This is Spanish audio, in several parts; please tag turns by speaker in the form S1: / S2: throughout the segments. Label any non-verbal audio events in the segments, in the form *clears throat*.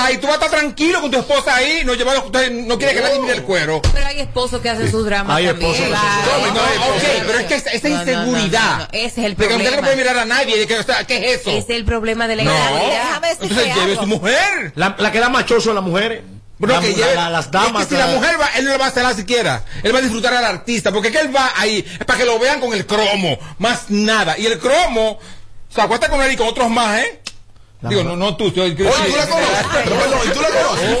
S1: está ahí, tú vas a estar tranquilo con tu esposa ahí, no llevar, no quiere que nadie mire el cuero.
S2: Pero hay esposos que hacen sus dramas
S1: Hay
S2: también.
S1: esposos. No, ok, pero es que esa- esa
S2: No, no, no,
S1: inseguridad.
S2: no, no, Ese es el
S1: De que
S2: problema.
S1: usted no puede mirar a nadie, de que, o sea, ¿qué es eso?
S2: Ese es el problema de la
S1: No.
S2: inseguridad.
S1: Entonces lleve su mujer.
S3: La, la que da machoso a las mujeres.
S1: Bueno,
S3: La-
S1: que lleve-
S3: la- las damas.
S1: Es que si la mujer va, él no la va a celar siquiera. Él va a disfrutar al artista, porque es que él va ahí es para que lo vean con el cromo, más nada. Y el cromo, se acuesta con él y con otros más, ¿eh? Digo, no, no tú. Oye,
S4: Oye, ¿tú la conoces? Pero, perdón, ¿y tú la conoces?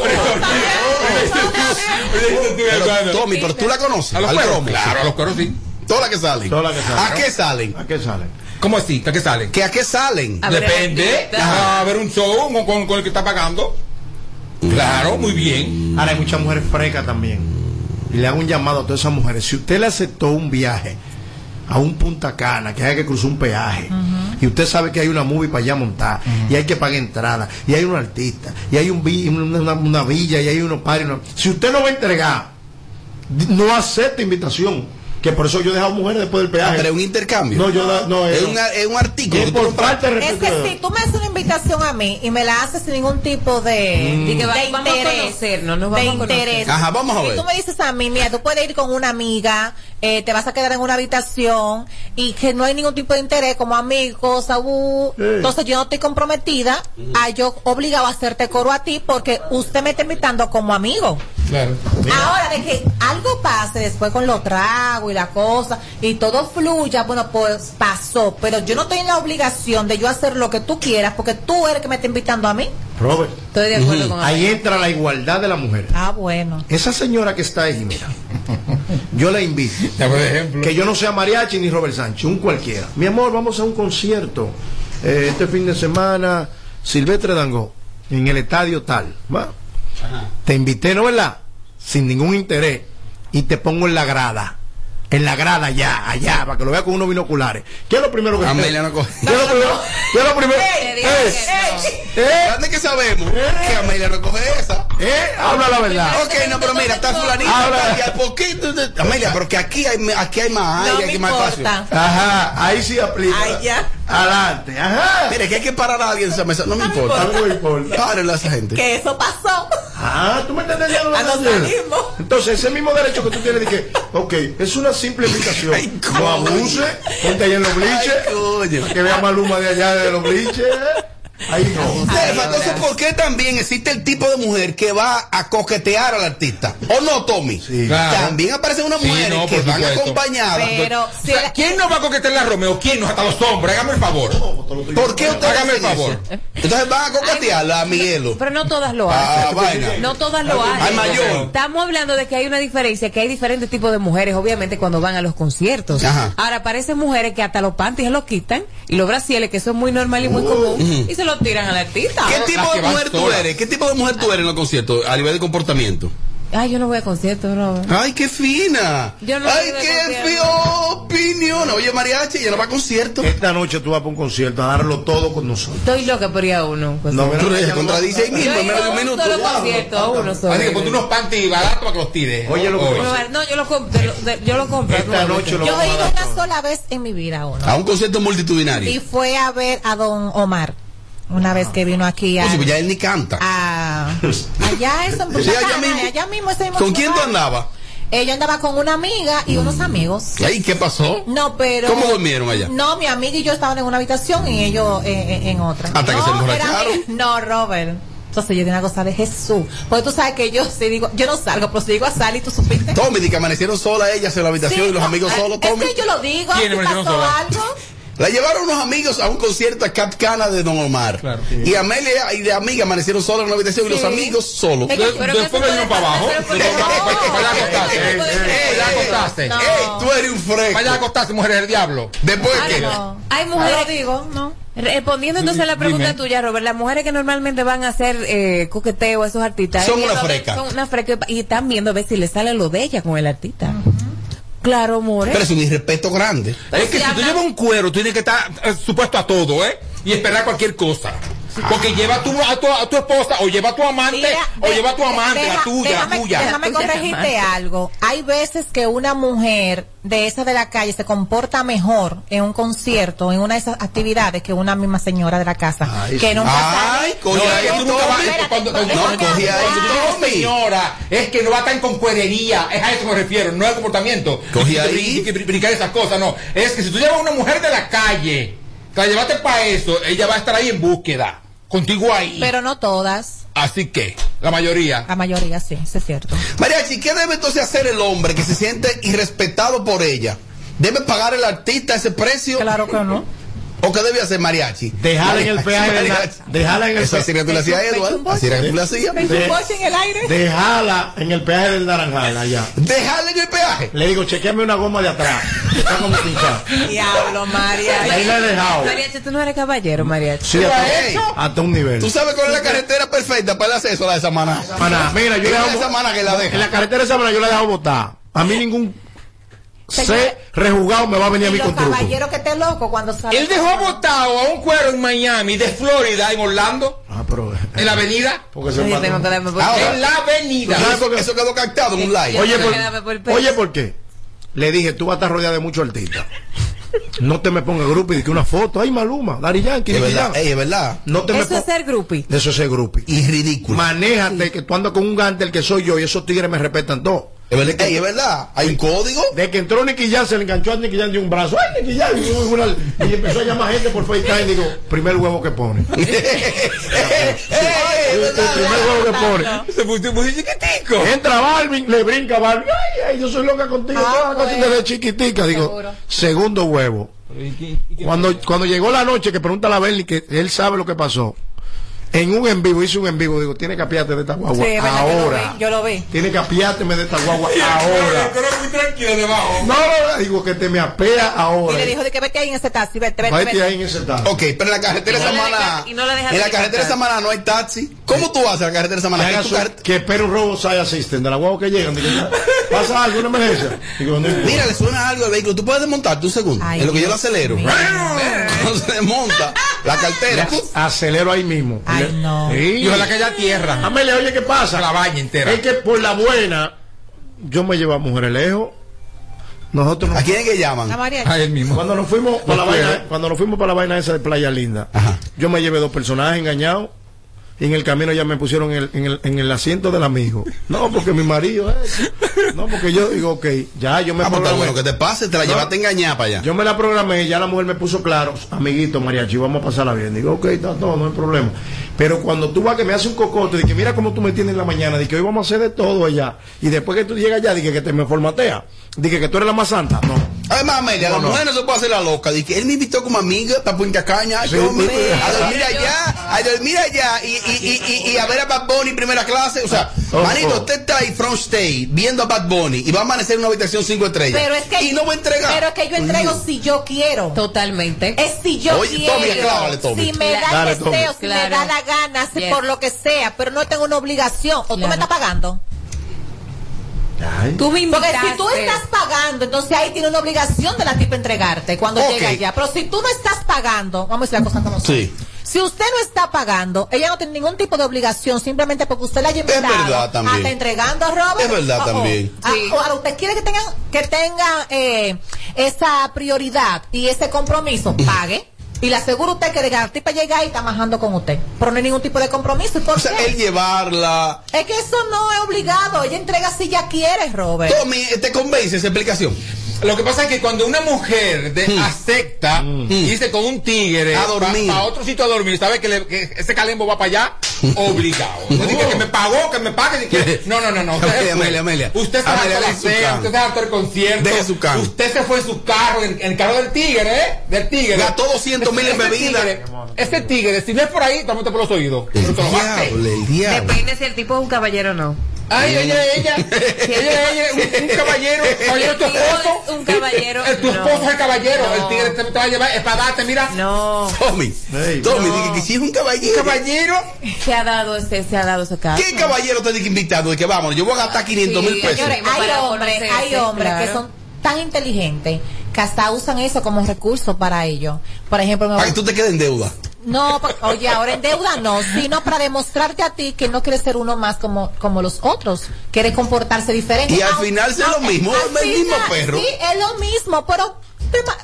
S4: Tommy, pero tú la conoces.
S1: A los cueros, claro, a los cueros sí.
S4: Todas las que salen.
S3: Todas las que salen.
S4: ¿A qué salen?
S3: ¿A qué salen?
S1: ¿Cómo así? ¿A qué salen?
S4: ¿Que a qué salen?
S1: Depende. A ver un show con, con- con el que está pagando. Claro, muy bien.
S3: Ahora hay muchas mujeres frecas también. Y le hago un llamado a todas esas mujeres. Si usted le aceptó un viaje a un Punta Cana, que hay que cruzar un peaje, y usted sabe que hay una movie para allá montar, y hay que pagar entrada, y hay un artista, y hay un una, villa, y hay unos pares. Si usted no va a entregar, no acepta invitación. Que por eso yo he dejado mujeres después del peaje.
S4: Pero es un intercambio.
S3: No, yo no,
S4: es,
S3: eh,
S4: un, es un artículo.
S3: Es por falta de
S5: Es que si tú me haces una invitación a mí y me la haces sin ningún tipo de,
S2: Y que va-
S5: de
S2: vamos a
S5: interés,
S2: conocernos, nos
S5: de
S2: vamos a conocer.
S5: interés.
S4: Ajá, vamos a
S5: Y
S4: ver.
S5: tú me dices a mí, mira, tú puedes ir con una amiga, eh, te vas a quedar en una habitación y que no hay ningún tipo de interés como amigos, abú. Entonces yo no estoy comprometida a yo obligado a hacerte coro a ti porque usted me está invitando como amigo.
S1: Claro.
S5: Ahora, de que algo pase después con los tragos y la cosa y todo fluya, bueno, pues pasó. Pero yo no estoy en la obligación de yo hacer lo que tú quieras porque tú eres el que me está invitando a mí.
S3: Robert,
S2: Estoy de acuerdo con
S3: ahí entra la igualdad de la mujer.
S5: Ah, bueno.
S3: Esa señora que está ahí, mira, *laughs* yo la invito.
S1: Ya, por ejemplo.
S3: Que yo no sea mariachi ni Robert Sánchez, un cualquiera. Mi amor, vamos a un concierto eh, este fin de semana, Silvestre Dangó, en el estadio tal. ¿va? Te invité, ¿no verdad? Sin ningún interés. Y te pongo en la grada. En la grada allá, allá, para que lo vea con unos binoculares. ¿Qué es lo primero que
S4: Amelia no coge.
S3: ¿Qué es lo primero? ¿Qué es lo primero? *laughs*
S2: Digo
S3: Eh,
S2: que no.
S3: eh,
S4: ¿Dónde que sabemos? Que Amelia no coge esa.
S3: Eh, habla la verdad.
S4: Ok, no, pero mira, está fulanita.
S3: Habla.
S4: y hay poquito de- Amelia, pero que aquí hay, aquí hay más aire,
S5: No
S4: aquí hay más espacio.
S5: importa.
S3: Ajá, ahí sí aplica.
S5: Ay, ya.
S3: Adelante, ajá.
S4: Mire, que hay que parar a alguien en esa mesa. No me importa.
S3: No me importa.
S4: Párenle a esa gente.
S5: Que eso pasó.
S3: Ah, tú me estás entendiendo.
S5: A
S3: ¿verdad?
S5: lo salimos.
S3: Entonces, ese mismo derecho que tú tienes de que, ok, es una simple invitación.
S4: Ay,
S3: no abuse, ponte ahí en los bliches,
S4: Ay, coño.
S3: para que vea Maluma de allá de los bliches. No.
S4: Stefa, entonces, ¿por qué también existe el tipo de mujer que va a coquetear al artista? ¿O no, Tommy?
S3: Sí.
S1: Claro.
S4: También aparecen unas
S1: Sí,
S4: mujeres
S1: no,
S4: que van
S1: supuesto.
S4: acompañadas.
S5: Pero
S1: O
S5: si
S1: sea,
S5: la-
S1: ¿Quién no va a coquetear a Romeo? ¿Quién no? Hasta los hombres. Hágame el favor.
S4: ¿Por qué ustedes
S1: Hágame el favor.
S4: eso? Entonces van a coquetearla a Miguelo.
S2: Pero no todas lo
S4: Ah,
S2: hacen.
S4: vaina.
S2: No todas lo hacen.
S4: Mayor.
S2: Estamos hablando de que hay una diferencia, que hay diferentes tipos de mujeres, obviamente, cuando van a los conciertos.
S4: Ajá.
S2: Ahora aparecen mujeres que hasta los panties se los quitan y los brasieles, que son muy normal y muy común, y se los tiran al artista.
S4: ¿Qué tipo de mujer tú eres? ¿Qué tipo de mujer tú eres en los conciertos a nivel de comportamiento?
S2: Ay, yo no voy a conciertos, Robert.
S4: Ay, qué fina.
S2: Yo no
S4: Ay, qué feo opinión. Oye, mariachi, ya no va a concierto.
S3: Esta noche tú vas para un concierto a darlo todo con nosotros.
S2: Estoy loca por ir a uno. pues.
S3: No,
S4: Tú
S3: mira,
S4: se contradice ahí
S2: yo
S4: mismo menos de un
S2: un
S4: minuto.
S2: solo concierto, a uno solo.
S1: Así que ponte unos panties baratos para que los tires.
S3: Oye, lo que.
S2: No, yo lo compro, yo lo compro.
S3: Esta noche lo
S5: yo he ido una sola vez en mi vida a uno.
S4: A un concierto multitudinario.
S5: Y fue a ver a don Omar. Una vez que vino aquí a,
S4: Oye, pues ya él ni canta.
S5: a- allá eso en
S4: Sí, allá mismo.
S5: allá mismo ese mismo
S4: ¿Con quién tú andabas?
S5: Ella andaba con una amiga y unos amigos.
S4: Ay, ¿qué pasó?
S5: No, pero.
S4: ¿Cómo durmieron allá?
S5: No, mi amiga y yo estaban en una habitación y ellos eh, eh, en otra.
S4: Hasta que
S5: no,
S4: se emborracharon.
S5: No, Robert. Entonces yo di una cosa de Jesús. Porque tú sabes que yo si digo, yo no salgo, pero si digo a salir, tú supiste.
S4: Tommy, di que amanecieron solas ellas en la habitación
S5: Sí,
S4: y los
S5: no,
S4: amigos
S5: eh,
S4: solos,
S5: Es
S4: Tommy.
S5: que yo lo digo,
S1: ¿Quiénes
S5: si
S1: amanecieron
S5: pasó
S1: solas?
S5: algo.
S4: La llevaron unos amigos a un concierto a Cap Cana de Don Omar.
S1: Claro.
S4: Y Amelia y de amiga amanecieron solos en una habitación y los
S5: Sí.
S4: amigos solos.
S1: Después
S2: puede
S1: para abajo.
S2: pasar, pero
S1: Después
S2: porque-
S1: para- para allá a acostarse.
S2: Ese tipo de-
S1: Para allá a acostarse.
S5: No.
S4: ¡Ey, tú eres un fresco!
S1: Para allá a acostarse, mujeres del diablo.
S4: Después que...
S2: no. Hay mujeres
S5: digo, no.
S2: Respondiendo entonces a la pregunta
S1: Dime.
S2: tuya, Robert, las mujeres que normalmente van a hacer eh, coqueteo a esos artistas
S4: Son
S2: es
S4: una freca.
S2: Son una freca y están viendo a ver si le sale lo de ella con el artista. Claro, more.
S4: Pero es un irrespeto grande.
S1: Es que
S2: si
S1: tú llevas un cuero, tú tienes que estar eh, supuesto a todo, ¿eh? Y esperar cualquier cosa. Porque lleva a tu, a, tu, a tu esposa, o lleva a tu amante,
S5: Mira,
S1: o
S5: de-
S1: lleva a tu amante,
S5: deja-
S1: la tuya,
S5: déjame,
S1: la tuya.
S5: Déjame corregirte algo. Hay veces que una mujer de esa de la calle se comporta mejor en un concierto, en una de esas actividades, que una misma señora de la casa.
S3: Ay,
S5: que
S4: Ay, coño,
S1: No,
S4: ay,
S1: es que tú nunca vas- cuando
S4: No,
S1: señora, es que no va tan con cuerería, es a eso me refiero, no al comportamiento.
S4: Cogí ahí.
S1: que brin- brincar esas cosas, no. Es que si tú llevas a una mujer de la calle, te la llevaste para eso, ella va a estar ahí en búsqueda, contigo ahí.
S5: Pero no todas.
S1: Así que, la mayoría.
S5: La mayoría sí, eso es cierto.
S4: Mariachi, ¿qué debe entonces hacer el hombre que se siente irrespetado por ella? ¿Debe pagar el artista ese precio?
S5: Claro que no.
S4: ¿O qué debe hacer Mariachi?
S3: Dejarla en el peaje del
S4: Mariachi.
S3: dejarla en el
S4: era que tú le hacías a Edward. Así era que tú le hacías.
S5: ¿Ves
S3: De-
S5: en el aire?
S3: Dejarla en el peaje del Naranjal allá.
S4: Dejarle en el peaje.
S3: Le digo, chequeame una goma de atrás. Está como pinchada.
S5: Diablo, María.
S3: Ahí la he dejado.
S2: Mariachi, tú no eres caballero, Mariachi.
S3: Sí,
S1: ¿Lo ha
S3: hasta,
S1: hecho?
S3: hasta un nivel.
S4: ¿Tú sabes cuál es la carretera perfecta para el acceso a la de Samaná?
S3: Maná, mira, yo le
S4: Esa
S3: dejo,
S4: semana que la deja.
S3: En la carretera de Samaná yo la he dejado botar. A mí ningún C rejugado me va a venir a
S5: Y
S3: mí con truco.
S5: que te loco cuando salen.
S1: Él dejó botado a un cuero en Miami, de Florida, en Orlando,
S3: Ah, pero.
S1: en la avenida.
S3: Porque se
S2: Oye,
S3: mató.
S2: tengo que darme por
S4: Ahora,
S1: En la avenida.
S4: Eso quedó captado en un live.
S3: Oye,
S2: tengo
S3: por,
S2: que darme por peso.
S3: oye, ¿por qué? Le dije, tú vas a estar rodeada de muchos artistas. No te me pongas grupo y que una foto. Ay, Maluma, Dari Yankee,
S4: Es verdad,
S3: Jam.
S4: ey, es verdad.
S3: No te me
S2: Eso es
S3: pongas.
S2: ser groupie.
S3: Eso es ser grupi.
S4: Y ridículo.
S3: Manéjate que tú andas con un gante que soy yo y esos tigres me respetan todo.
S4: Es verdad, ey, es verdad. Hay un código.
S3: De que entró Nicky Jam, se le enganchó a Nicky Jam de un brazo. ¡Ay, Nicky Jam! Y, una- y empezó a llamar gente por FaceTime. Digo, primer huevo que pone. *laughs* El primer huevo que pone.
S1: Se puso muy chiquitico.
S3: Entra Balvin, le brinca a Balvin. Ay, ay, yo soy loca contigo.
S5: Ah,
S3: toda la cosa
S5: bueno.
S3: desde chiquitica. Digo,
S5: Seguro.
S3: segundo huevo. Cuando, cuando llegó la noche que pregunta a la Bernie que él sabe lo que pasó. En un en vivo, hice un en vivo, digo, tiene que apiarte de esta guagua.
S5: Sí, yo
S3: ahora.
S5: yo lo vi.
S3: Tiene que apiárteme de esta guagua *laughs* ahora.
S1: Pero muy tranquilo debajo.
S3: No, no, no, digo que te me apea
S5: Y
S3: ahora.
S5: le dijo de que vete ahí en ese taxi, vete, vete,
S3: Vete
S5: vete.
S3: ahí en ese taxi.
S4: Ok, pero en la carretera de
S2: Y no y no le deja
S4: En la carretera. Samaná no hay taxi. ¿Cómo tú vas a la carretera Samaná?
S3: haga
S4: Que
S3: espera un robo side assistant de la guagua que llegan. Digo, pasa algo, una emergencia. Digo, no importa.
S4: Mira, le suena algo al vehículo. Tú puedes desmontarte un segundo.
S5: Ay,
S4: en lo que yo lo acelero. Cuando *laughs* se desmonta la cartera.
S3: Le acelero ahí mismo.
S5: Ay,
S3: Le-
S5: no.
S3: Sí.
S1: Y ojalá que haya tierra.
S3: Amelia, oye, ¿qué pasa?
S1: La baña entera.
S3: Es que por la buena, yo me llevo a mujeres lejos. Nosotros
S4: ¿A quién es que llaman?
S1: Ay, el mismo.
S3: cuando nos fuimos para la vaina, cuando nos fuimos para la vaina esa de Playa Linda,
S4: Ajá.
S3: yo me llevé dos personajes engañados. Y en el camino ya me pusieron en el, en el, en el asiento del amigo. No, porque mi marido es. No, porque yo digo, ok, ya yo me
S4: Ah,
S3: programé.
S4: bueno que te pase, te la
S3: No.
S4: llevaste engañada para allá.
S3: Yo me la programé y ya la mujer me puso claro, amiguito mariachi, vamos a pasarla bien. Digo, ok, está todo, no hay problema. Pero cuando tú vas que me hace un cocote, de que mira cómo tú me tienes en la mañana, de que hoy vamos a hacer de todo allá. Y después que tú llegas allá, dije que te me formatea. Dije que tú eres la más santa. No.
S4: Además, Amelia,
S3: No,
S4: la
S3: no.
S4: mujer no se puede hacer la loca. Dije, él me invitó como amiga para Punta Caña,
S3: Sí,
S4: yo a dormir allá, a dormir allá y, y, y, y, y a ver a Bad Bunny primera clase. O sea,
S3: Oh,
S4: manito,
S3: oh.
S4: usted está ahí front stage viendo a Bad Bunny y va a amanecer en una habitación cinco estrellas.
S5: Pero es que,
S4: y no va a entregar.
S5: Pero es que yo entrego si yo quiero.
S2: Totalmente.
S5: Es si yo
S4: Oye,
S5: quiero.
S4: Tommy, clávale, Tommy.
S5: Si me da el deseo,
S3: Tommy.
S5: si
S2: Claro.
S5: me da la gana,
S2: Yes.
S5: por lo que sea, pero no tengo una obligación. O tú
S2: Claro.
S5: me estás pagando.
S3: Ay.
S2: Tú me
S5: Porque si tú estás pagando, entonces ahí tiene una obligación de la tipa entregarte cuando
S4: Ok.
S5: llega allá. Pero si tú no estás pagando, vamos a decir la cosa como son.
S4: Sí.
S5: Si usted no está pagando, ella no tiene ningún tipo de obligación simplemente porque usted la haya invitado.
S4: verdad también.
S5: Hasta entregando Robert.
S4: Es verdad
S5: Oh, oh.
S4: también.
S5: Ah,
S2: Sí.
S5: o ahora usted quiere que tengan que tenga eh, esa prioridad y ese compromiso, *clears throat* pague. Y le aseguro a usted que la tipa llega y está majando con usted. Pero no hay ningún tipo de compromiso. ¿Y por
S4: O sea,
S5: qué?
S4: él llevarla.
S5: Es que eso no es obligado. Ella entrega si ya quiere, Robert.
S4: Tommy, ¿te convence esa explicación?
S1: Lo que pasa es que cuando una mujer de- acepta y dice con un tigre
S4: A dormir.
S1: para otro sitio a dormir, sabe que, le- que ese calembo va para allá, *laughs* obligado. No diga que me pagó, que me pague. que- no, no, no, no. Usted *laughs*
S4: Amelia. Amelia, Amelia.
S1: Usted se
S4: Amelia,
S1: hartó la cena, usted se hartó el concierto.
S4: Deje su can.
S1: Usted se fue en su carro, en, en el carro del tigre, ¿eh? Del tigre.
S4: Gastó 200 mil en bebida.
S1: tigre, Ese tigre, si no es por ahí, tómate por los oídos. Pero te lo gaste.
S4: diablo, el diablo.
S2: Depende si el tipo es un caballero o no.
S1: Ay, ella, ella, ella, ella, un, un caballero, *laughs* caballero tu esposo.
S2: es un caballero,
S1: El, tu esposo es el caballero,
S2: No.
S1: el tigre te, te va a llevar, es para darte, mira.
S2: No.
S4: Tommy. Tommy,
S2: No.
S4: dije que si es un caballero.
S1: Caballero,
S2: Se ha dado ese, se ha dado ese caso.
S4: ¿Qué caballero te dije invitado? De que vamos, yo voy a gastar 500 mil
S2: Sí,
S4: pesos.
S5: Señores, hay hombres, hay hombres que son tan inteligentes que hasta usan eso como recurso para ellos. Por ejemplo, me
S4: Para
S5: voy-
S4: que tú te quedes en deuda.
S5: No, oye, ahora en deuda no, sino para demostrarte a ti que no quieres ser uno más como, como los otros, quieres comportarse diferente.
S4: Y al
S5: Aunque-
S4: final es lo
S5: aunque-
S4: mismo,
S5: al
S4: el mismo perro.
S5: Sí, es lo mismo, pero te ma-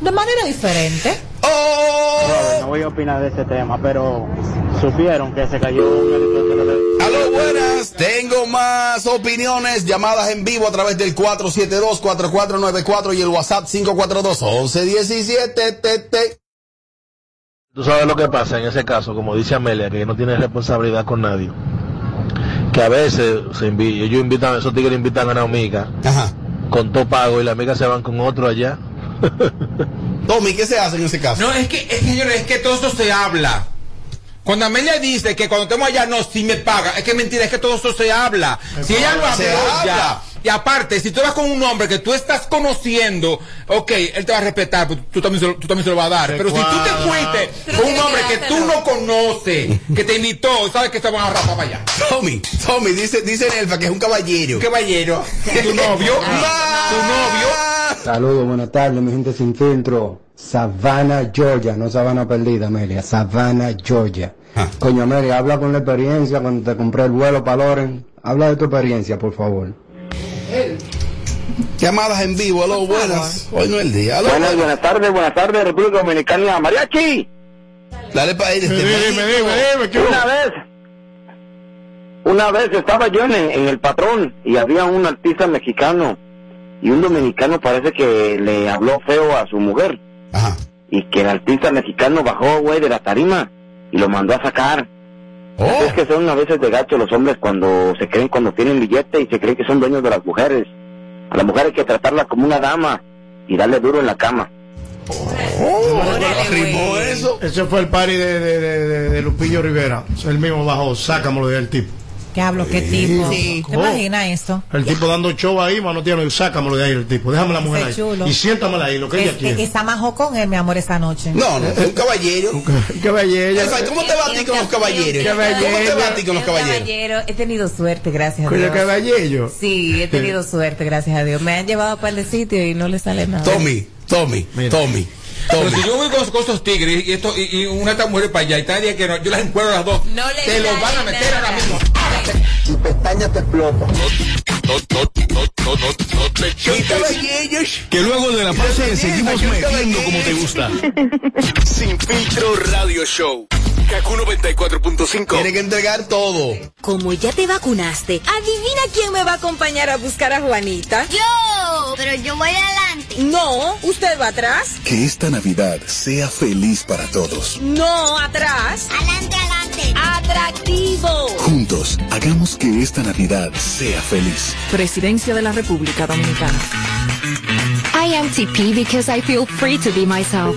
S5: de manera diferente.
S4: ¡Oh!
S6: No voy a opinar de ese tema, pero supieron que se cayó un de...
S4: Aló, buenas. Tengo más opiniones. Llamadas en vivo a través del 472-4494 y el WhatsApp 542-1117.
S7: Tú sabes lo que pasa en ese caso, como dice Amelia, que no tiene responsabilidad con nadie. Que a veces se invi- ellos invitan, esos tigres invitan a una amiga
S4: Ajá.
S7: con todo pago y la amiga se van con otro allá. *laughs*
S4: Tommy, ¿qué se hace en ese caso?
S1: No, es que, es que, señores, es que todo esto se habla. Cuando Amelia dice que cuando estemos allá, no, si me paga, es que mentira, es que todo esto se habla. Si ella lo habló
S4: habla.
S1: ya. Y aparte, si tú vas con un hombre que tú estás conociendo, ok, él te va a respetar, pues tú también se lo, tú también se lo vas a dar.
S3: Se
S1: Pero si tú te fuiste con un hombre
S2: que
S1: tú no conoces, que te invitó, sabes que te van a rapar para allá.
S4: Tommy, Tommy, dice, dice Nelfa que es un caballero.
S1: Caballero, *laughs* tu novio, tu novio.
S8: Saludos, buenas tardes, mi gente sin filtro. Savannah, Georgia, no Sabana Perdida, Amelia. Savannah, Georgia.
S4: Ah.
S8: Coño, Amelia, habla con la experiencia cuando te compré el vuelo para Loren. Habla de tu experiencia, por favor.
S4: Llamadas en vivo, aló, buenas. Hoy no es el día. Aló,
S6: Buenas,
S4: buenas.
S6: buenas tardes, buenas tardes, República Dominicana. Mariachi,
S4: Dale para ahí.
S3: Dime, dime, dime, ¿qué hubo?
S6: una vez, una vez estaba yo en, en el patrón y había un artista mexicano y un dominicano parece que le habló feo a su mujer
S4: Ajá.
S6: y que el artista mexicano bajó, güey, de la tarima y lo mandó a sacar.
S4: Oh,
S6: Es que son a veces de gacho los hombres cuando se creen, cuando tienen billete y se creen que son dueños de las mujeres. A la mujer hay que tratarla como una dama y darle duro en la cama.
S2: Güey.
S4: eso.
S3: Ese fue el party de, de, de, de- Lupillo Rivera. Él mismo bajó, sácamelo del tipo.
S5: ¿Qué hablo? ¿Qué tipo?
S3: Sí.
S5: ¿Te imaginas eso?
S3: El tipo dando show ahí, mano, tío, sácamelo de ahí el tipo. Déjame la mujer ahí.
S5: chulo.
S3: Y siéntamela ahí, lo que ella
S5: Es-
S3: quiere.
S5: Esa majó con él, mi amor, esta noche.
S4: No, no, es un caballero.
S3: Belleza.
S4: Nelfa, ¿cómo te va a ti con los caballeros? ¿Cómo te
S3: belleza.
S4: va a ti con los caballeros?
S2: caballero, he tenido suerte, gracias a Dios.
S3: caballero.
S2: Sí, he tenido suerte, gracias a Dios. Me han llevado a un par de sitios y no le sale nada.
S4: Tommy, Tommy,
S3: Mira.
S4: Tommy,
S1: Pero
S4: Tommy.
S1: si yo voy con, con esos tigres y, esto, y, y una de estas mujeres para allá y tal día que no, yo las encuentro a las dos,
S2: No le
S1: te los
S2: sale
S1: van a meter
S2: nada.
S1: ahora mismo.
S8: Tu pestaña te explota.
S9: Que luego de la pausa le seguimos metiendo como te gusta. *laughs* Sin filtro radio show. Kaku 94.5.
S4: Tiene que entregar todo.
S10: Como ya te vacunaste, adivina quién me va a acompañar a buscar a Juanita.
S11: Yo, pero yo voy adelante.
S10: No, usted va atrás.
S9: Que esta Navidad sea feliz para todos.
S10: No, atrás.
S11: Adelante, adelante.
S10: Atractivo.
S9: Juntos, hagamos que esta Navidad sea feliz.
S10: Presidencia de la República Dominicana.
S11: I am TP because I feel free to be myself.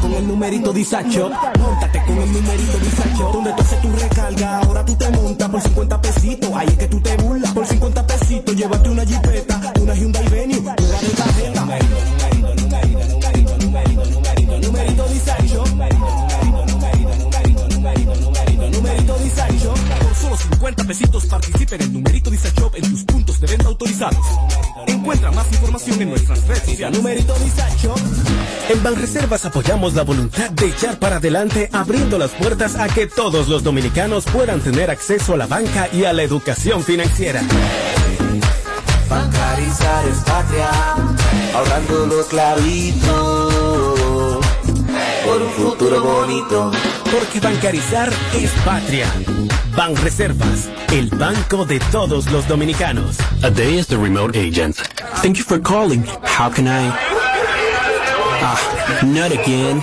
S12: con el numerito Disacho. Móntate con el numerito Disacho. Donde tú haces tu recarga, ahora tú te montas por 50 pesitos. Ahí es que tú te burlas. Por 50 pesitos, llévate una pesitos participa en numerito Disacho en tus puntos de venta autorizados. Encuentra más información en nuestras redes sociales. Numerito Disacho. En Banreservas apoyamos la voluntad de echar para adelante abriendo las puertas a que todos los dominicanos puedan tener acceso a la banca y a la educación financiera.
S13: Bancarizar es patria, ahorrando los clavitos por un futuro bonito.
S12: Porque bancarizar es patria. Banreservas, el banco de todos los dominicanos.
S14: A day as the remote agent.
S12: Thank you for calling. How can I? Ah, not again.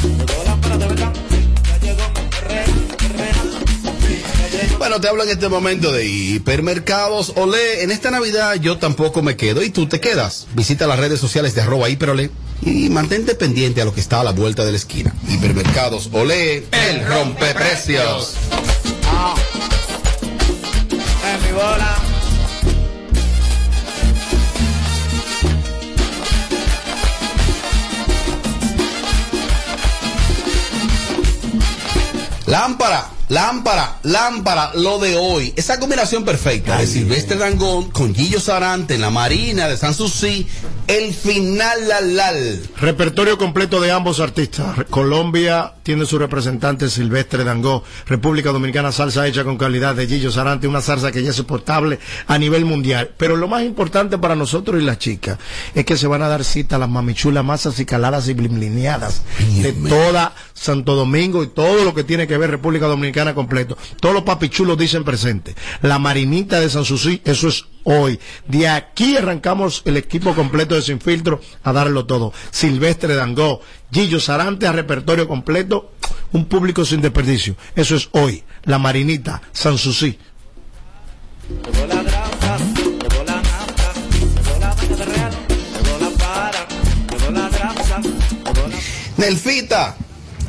S4: Bueno, te hablo en este momento de hipermercados. Olé, en esta Navidad yo tampoco me quedo y tú te quedas. Visita las redes sociales de arroba hiperolé y mantente pendiente a lo que está a la vuelta de la esquina. Hipermercados Olé, el rompeprecios.
S13: En mi bola.
S4: Lámpara, lámpara, lámpara, lo de hoy. Esa combinación perfecta de Silvestre Dangón con Gillo Sarante en la Marina de San Susi, el final lalal.
S3: Repertorio completo de ambos artistas. Colombia tiene su representante Silvestre Dangó. República Dominicana, salsa hecha con calidad de Gillo Sarante, una salsa que ya es soportable a nivel mundial. Pero lo más importante para nosotros y las chicas es que se van a dar cita a las mamichulas más acicaladas y bliblineadas de toda Santo Domingo y todo lo que tiene que ver República Dominicana completo. Todos los papichulos dicen presente. La marinita de San Susi, eso es hoy. De aquí arrancamos el equipo completo de Sin Filtro a darlo todo. Silvestre Dangó, Gillo Sarante a repertorio completo, un público sin desperdicio. Eso es hoy. La marinita, San Susi.
S4: Nelfita.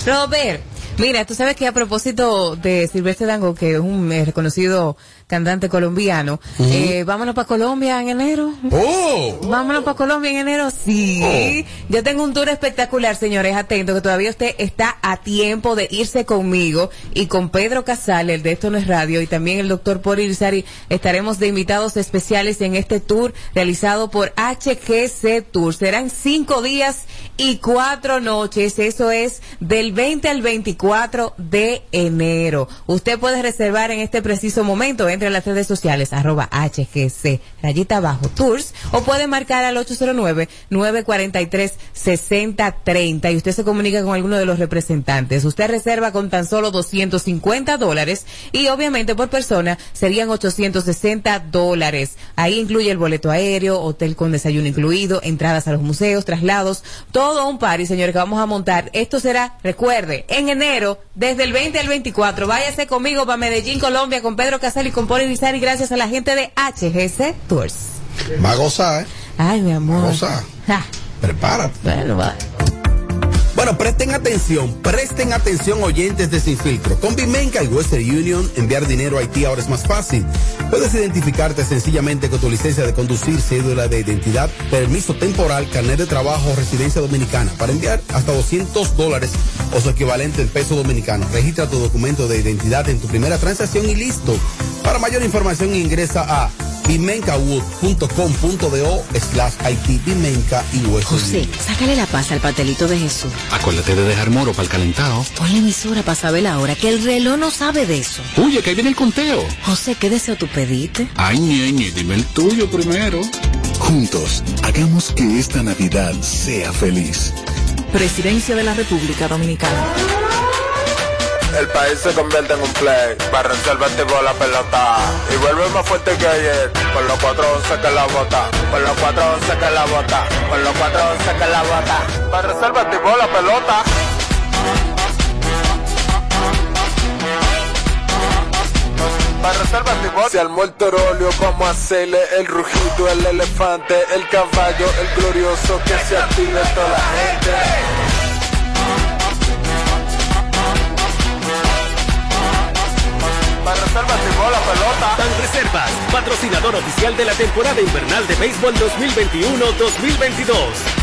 S2: Robert, mira, tú sabes que a propósito de Silvestre Dango, que es un eh, reconocido cantante colombiano, eh, vámonos para Colombia en enero.
S4: Oh.
S2: Vámonos para Colombia en enero, sí. Yo tengo un tour espectacular, señores, atentos, que todavía usted está a tiempo de irse conmigo y con Pedro Casal, el de Esto No es Radio, y también el doctor Pori Irizarry, estaremos de invitados especiales en este tour realizado por HGC Tour. Serán cinco días y cuatro noches, eso es del 20 al 24 de enero. Usted puede reservar en este preciso momento, entre las redes sociales, arroba HGC, rayita abajo, tours, o puede marcar al 809-943-6030 y usted se comunica con alguno de los representantes. Usted reserva con tan solo 250 dólares y obviamente por persona serían 860 dólares. Ahí incluye el boleto aéreo, hotel con desayuno incluido, entradas a los museos, traslados, todo un party, señores, que vamos a montar. Esto será, recuerde, en enero, desde el 20 al 24. Váyase conmigo para Medellín, Colombia, con Pedro Casal y con Poli Rizar y gracias a la gente de HGC Tours.
S4: Va a gozar, ¿eh?
S2: Ay, mi amor.
S4: Cosa.
S2: Ja.
S4: Prepárate.
S2: Bueno, va.
S4: Bueno, presten atención, presten atención oyentes de Sin Filtro. Con Bimenca y Western Union, enviar dinero a Haití ahora es más fácil. Puedes identificarte sencillamente con tu licencia de conducir, cédula de identidad, permiso temporal, carnet de trabajo o residencia dominicana para enviar hasta 200 dólares o su equivalente en peso dominicano. Registra tu documento de identidad en tu primera transacción y listo. Para mayor información ingresa a bimencawood.com.do slash Haití Bimenca y
S15: José, sácale la paz al pastelito de Jesús.
S14: Acuérdate de dejar moro para el calentado.
S15: Ponle emisora para saber la hora, que el reloj no sabe de eso.
S14: Oye, que ahí viene el conteo.
S15: José, ¿qué deseo tú pediste?
S14: Ay, ñeñe, dime el tuyo primero.
S9: Juntos, hagamos que esta Navidad sea feliz.
S16: Presidencia de la República Dominicana.
S17: El país se convierte en un play. Para reservar tipo la pelota. Y vuelve más fuerte que ayer. Con los 411 que la bota. Con los 411 que la bota. Con los 411 que la bota. Para reservar tipo la pelota. Se armó el torolio. Vamos a hacerle el rugido, el elefante, el caballo, el glorioso. Que se active toda la gente. Banreservas llevó la pelota.
S12: Ban Reservas, patrocinador oficial de la temporada invernal de béisbol 2021-2022.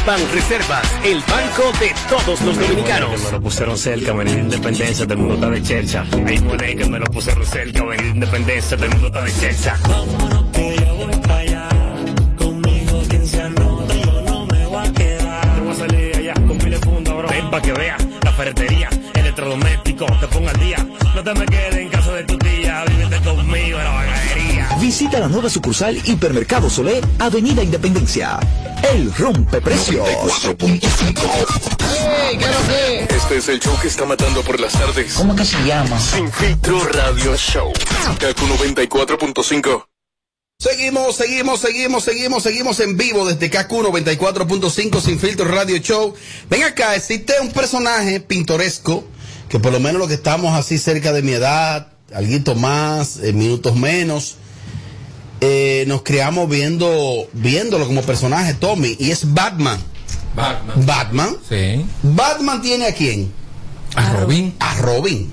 S12: Ban Reservas, el banco de todos los dominicanos.
S18: Me lo pusieron cerca, venir de Independencia, todo el mundo está de chercha. Ahí muere que me lo pusieron cerca, venir de Independencia, todo el mundo está de chercha. Vámonos que yo voy para allá. Conmigo quien se anota, yo no me voy a quedar. Te voy a salir allá con mil puntos, bro. Ven pa' que vea la ferretería, electrodoméstico, te pongo al día. No te me quedes en casa de tu tía, vívete conmigo en la bagadería.
S19: Visita la nueva sucursal Hipermercado Solé, Avenida Independencia. El rompe precios.
S9: Este es el show que está matando por las tardes.
S19: ¿Cómo que se llama?
S9: Sin filtro radio show. Kaku 94.5.
S4: Seguimos, seguimos, seguimos, seguimos, seguimos en vivo desde KQ 94.5 Sin Filtro Radio Show. Ven acá, existe un personaje pintoresco que por lo menos los que estamos así cerca de mi edad, alguito más, eh, minutos menos, eh, nos criamos viendo, viéndolo como personaje, Tommy, y es Batman.
S1: Batman.
S4: Batman.
S1: Sí.
S4: Batman tiene a quién?
S1: A Robin.
S4: A Robin.